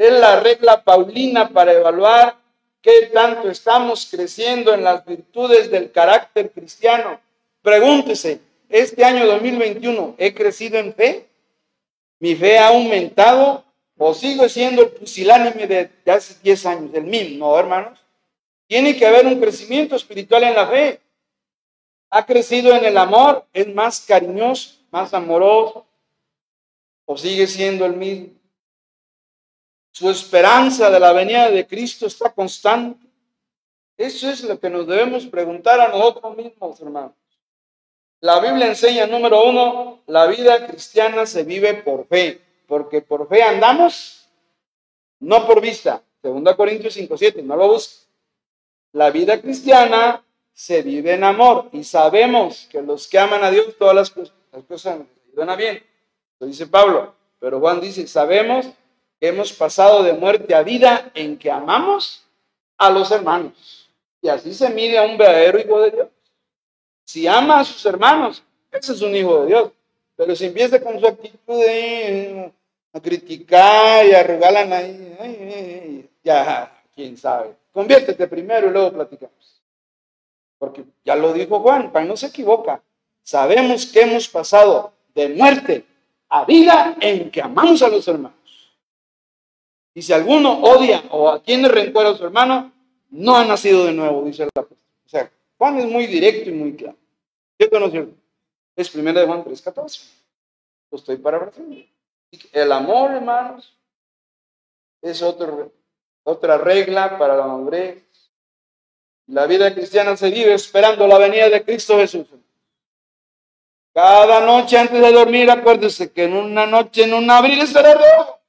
Es la regla paulina para evaluar qué tanto estamos creciendo en las virtudes del carácter cristiano. Pregúntese, este año 2021, ¿he crecido en fe? ¿Mi fe ha aumentado o sigo siendo el pusilánime de, hace 10 años, el mismo, no, hermanos? Tiene que haber un crecimiento espiritual en la fe. ¿Ha crecido en el amor? ¿Es más cariñoso, más amoroso? ¿O sigue siendo el mismo? Su esperanza de la venida de Cristo está constante. Eso es lo que nos debemos preguntar a nosotros mismos, hermanos. La Biblia enseña, número uno, la vida cristiana se vive por fe, porque por fe andamos, no por vista. 2 Corintios 5, 7, no lo busques. La vida cristiana se vive en amor y sabemos que los que aman a Dios, todas las cosas, las cosas bien. Lo dice Pablo. Pero Juan dice, sabemos hemos pasado de muerte a vida en que amamos a los hermanos. Y así se mide a un verdadero hijo de Dios. Si ama a sus hermanos, ese es un hijo de Dios. Pero si empieza con su actitud de a criticar y a regalar ahí, ya, quién sabe. Conviértete primero y luego platicamos. Porque ya lo dijo Juan, para no se equivoca. Sabemos que hemos pasado de muerte a vida en que amamos a los hermanos. Y si alguno odia o tiene rencor a su hermano, no ha nacido de nuevo, dice el apóstol. O sea, Juan es muy directo y muy claro. ¿Cierto o? Es primera de Juan 3.14. Lo estoy para El amor, hermanos, es otro, otra regla para la madurez. La vida cristiana se vive esperando la venida de Cristo Jesús. Cada noche antes de dormir, acuérdese que en una noche, en un abril será rojo.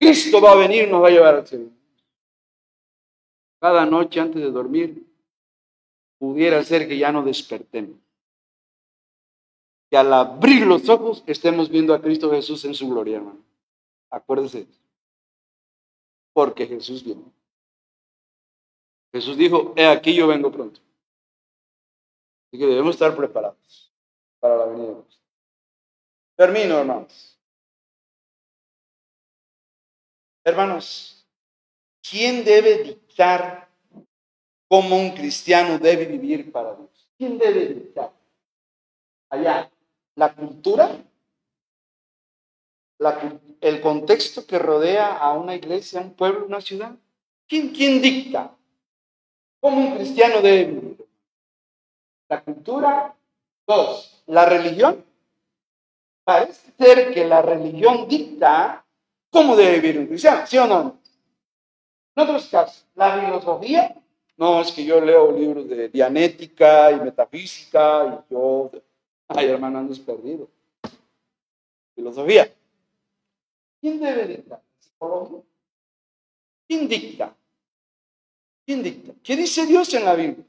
Cristo va a venir y nos va a llevar al cielo. Cada noche antes de dormir, pudiera ser que ya no despertemos. Que al abrir los ojos estemos viendo a Cristo Jesús en su gloria, hermano. Acuérdese. Porque Jesús vino. Jesús dijo, he aquí yo vengo pronto. Así que debemos estar preparados para la venida de Cristo. Termino, hermanos. Hermanos, ¿quién debe dictar cómo un cristiano debe vivir para Dios? ¿Quién debe dictar? Allá, la cultura, el contexto que rodea a una iglesia, un pueblo, una ciudad. ¿Quién, quién dicta cómo un cristiano debe vivir? La cultura, dos, la religión. Parece ser que la religión dicta cómo debe vivir un cristiano, ¿sí o no? En otros casos, la filosofía, no, es que yo leo libros de dianética y metafísica y yo, ay hermano, andas perdido. Filosofía. ¿Quién debe dictar? ¿Psicología? ¿Quién dicta? ¿Quién dicta? ¿Qué dice Dios en la Biblia?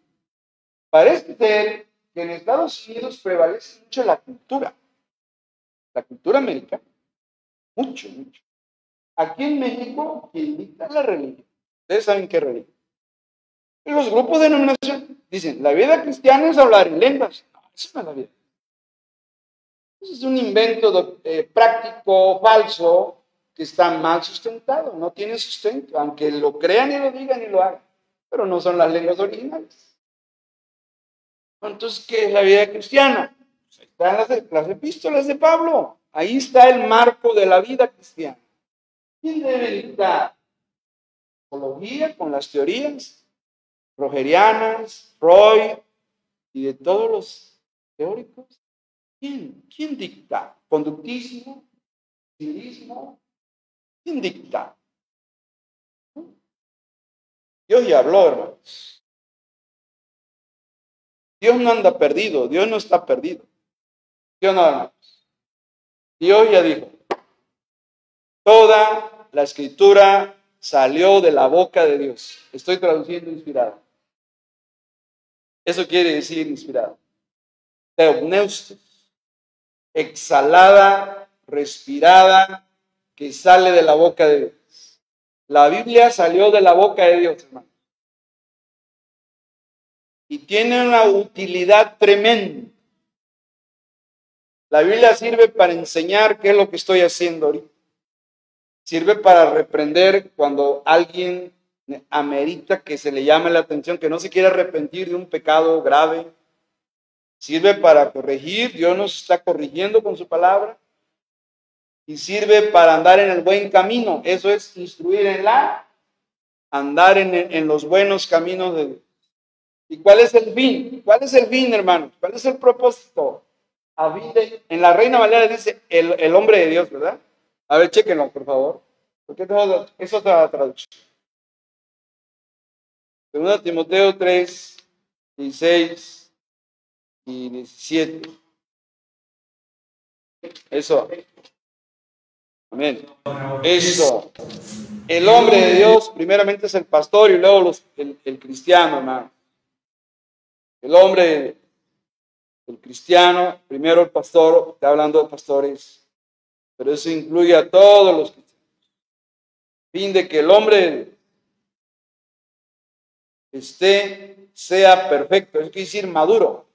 Parece ser que en Estados Unidos prevalece mucho la cultura, la cultura americana, mucho, mucho. Aquí en México, quien dicta la religión. Ustedes saben qué religión. los grupos de denominación dicen, la vida cristiana es hablar en lenguas. No, eso no es la vida. Eso es un invento eh, práctico, falso, que está mal sustentado, no tiene sustento, aunque lo crean y lo digan y lo hagan, pero no son las lenguas originales. Entonces, ¿qué es la vida cristiana? Pues ahí están las, las epístolas de Pablo. Ahí está el marco de la vida cristiana. ¿Quién debe dictar? Psicología con las teorías rogerianas, Freud y de todos los teóricos. ¿Quién? ¿Quién dicta? ¿Conductismo? ¿Civismo? ¿Quién dicta? Dios ya habló, hermanos. Dios no anda perdido, Dios no está perdido. Dios no, Dios ya dijo, toda la escritura salió de la boca de Dios. Estoy traduciendo inspirado. Eso quiere decir inspirado. Teopneustos, exhalada, respirada, que sale de la boca de Dios. La Biblia salió de la boca de Dios, hermano y tiene una utilidad tremenda. La Biblia sirve para enseñar qué es lo que estoy haciendo ahorita. Sirve para reprender cuando alguien amerita que se le llame la atención, que no se quiere arrepentir de un pecado grave. Sirve para corregir, Dios nos está corrigiendo con su palabra. Y sirve para andar en el buen camino. Eso es instruir en la, andar en, los buenos caminos de Dios. ¿Y cuál es el fin? ¿Cuál es el fin, hermanos? ¿Cuál es el propósito? En la Reina Valera dice el, hombre de Dios, ¿verdad? A ver, chequenlo, por favor. Porque es otra traducción. Segunda Timoteo 3, 16 y 17. Eso. Amén. Eso. El hombre de Dios primeramente es el pastor y luego los, el, el cristiano, hermano. El hombre, el cristiano, primero el pastor, está hablando de pastores, pero eso incluye a todos los cristianos. Fin de que el hombre esté, sea perfecto, es decir, maduro,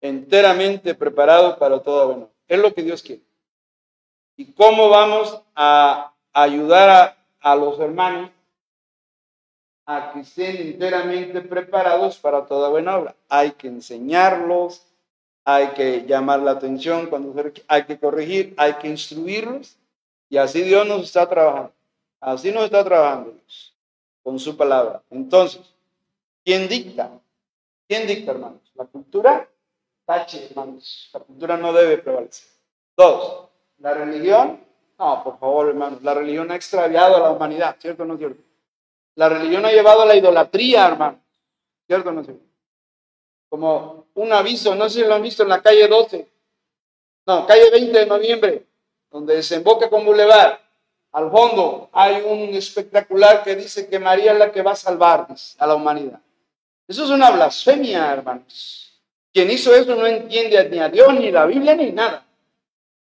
enteramente preparado para todo bueno. Es lo que Dios quiere. ¿Y cómo vamos a ayudar a, a los hermanos a que estén enteramente preparados para toda buena obra? Hay que enseñarlos, hay que llamar la atención cuando hay que corregir, hay que instruirlos y así Dios nos está trabajando. Así nos está trabajando con su palabra. Entonces, ¿quién dicta? ¿Quién dicta, hermanos? La cultura, tache, hermanos. La cultura no debe prevalecer. Dos, la religión. No, por favor, hermanos. La religión ha extraviado a la humanidad, ¿cierto o no cierto? La religión ha llevado a la idolatría, hermanos. ¿Cierto no cierto? Como un aviso, no sé si lo han visto en la calle 12. No, calle 20 de noviembre, donde desemboca con Boulevard. Al fondo hay un espectacular que dice que María es la que va a salvar a la humanidad. Eso es una blasfemia, hermanos. Quien hizo eso no entiende ni a Dios, ni la Biblia, ni nada.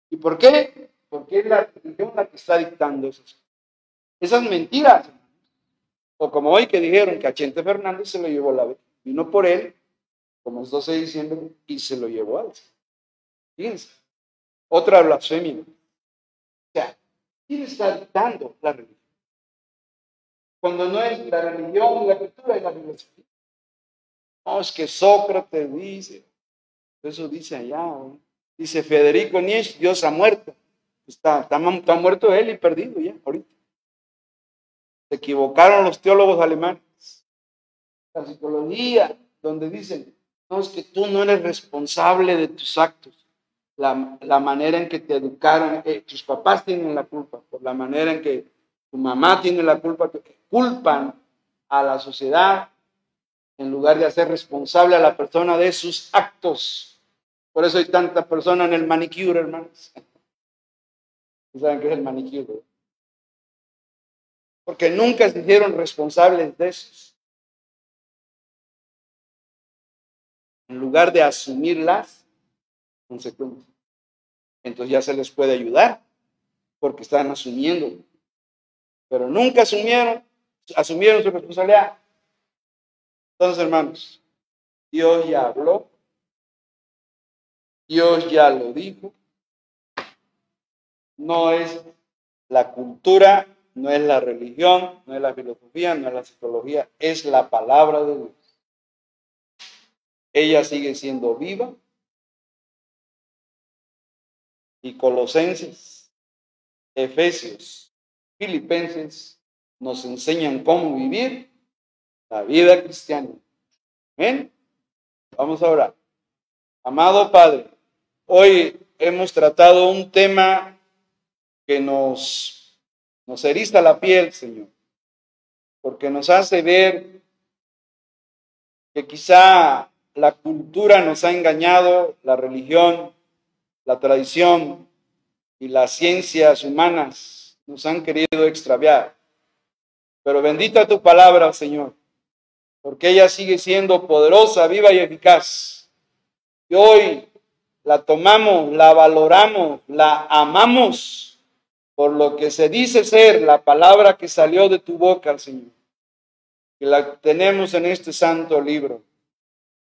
¿Y por qué? Porque es la religión la que está dictando esas, esas mentiras. O como hoy que dijeron que a Chente Fernández se lo llevó la vino por él, como es 12 de diciembre, y se lo llevó al Fíjense. Otra blasfemia. O sea, ¿quién está dictando la religión? Cuando no es la religión, la cultura y la filosofía. No, es que Sócrates dice, eso dice allá, dice Federico Nietzsche, Dios ha muerto. Está, está muerto él y perdido ya, ahorita. Se equivocaron los teólogos alemanes. La psicología, donde dicen, no, es que tú no eres responsable de tus actos. La, la manera en que te educaron, eh, tus papás tienen la culpa, por la manera en que tu mamá tiene la culpa, que culpan a la sociedad en lugar de hacer responsable a la persona de sus actos. Por eso hay tanta persona en el manicure, hermanos. <laughs> ¿Saben qué es el manicure? Porque nunca se hicieron responsables de eso. En lugar de asumir las consecuencias. Entonces ya se les puede ayudar, porque están asumiendo. Pero nunca asumieron, asumieron su responsabilidad. Entonces, hermanos, Dios ya habló, Dios ya lo dijo. No es la cultura, no es la religión, no es la filosofía, no es la psicología, es la palabra de Dios. Ella sigue siendo viva. Y Colosenses, Efesios, Filipenses nos enseñan cómo vivir la vida cristiana. Amén. Vamos ahora. Amado Padre, hoy hemos tratado un tema que nos, nos eriza la piel, Señor, porque nos hace ver que quizá la cultura nos ha engañado, la religión, la tradición y las ciencias humanas nos han querido extraviar. Pero bendita tu palabra, Señor, porque ella sigue siendo poderosa, viva y eficaz. Y hoy la tomamos, la valoramos, la amamos por lo que se dice ser la palabra que salió de tu boca, Señor. Que la tenemos en este santo libro.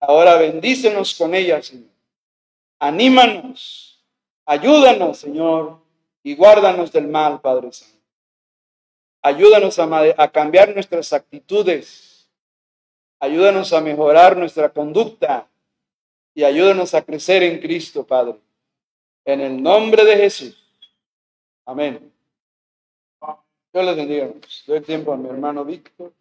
Ahora bendícenos con ella, Señor. Anímanos, ayúdanos, Señor, y guárdanos del mal, Padre Santo. Ayúdanos a, cambiar nuestras actitudes. Ayúdanos a mejorar nuestra conducta y ayúdanos a crecer en Cristo, Padre. En el nombre de Jesús. Amén. Dios les bendiga. Doy tiempo a mi hermano Víctor.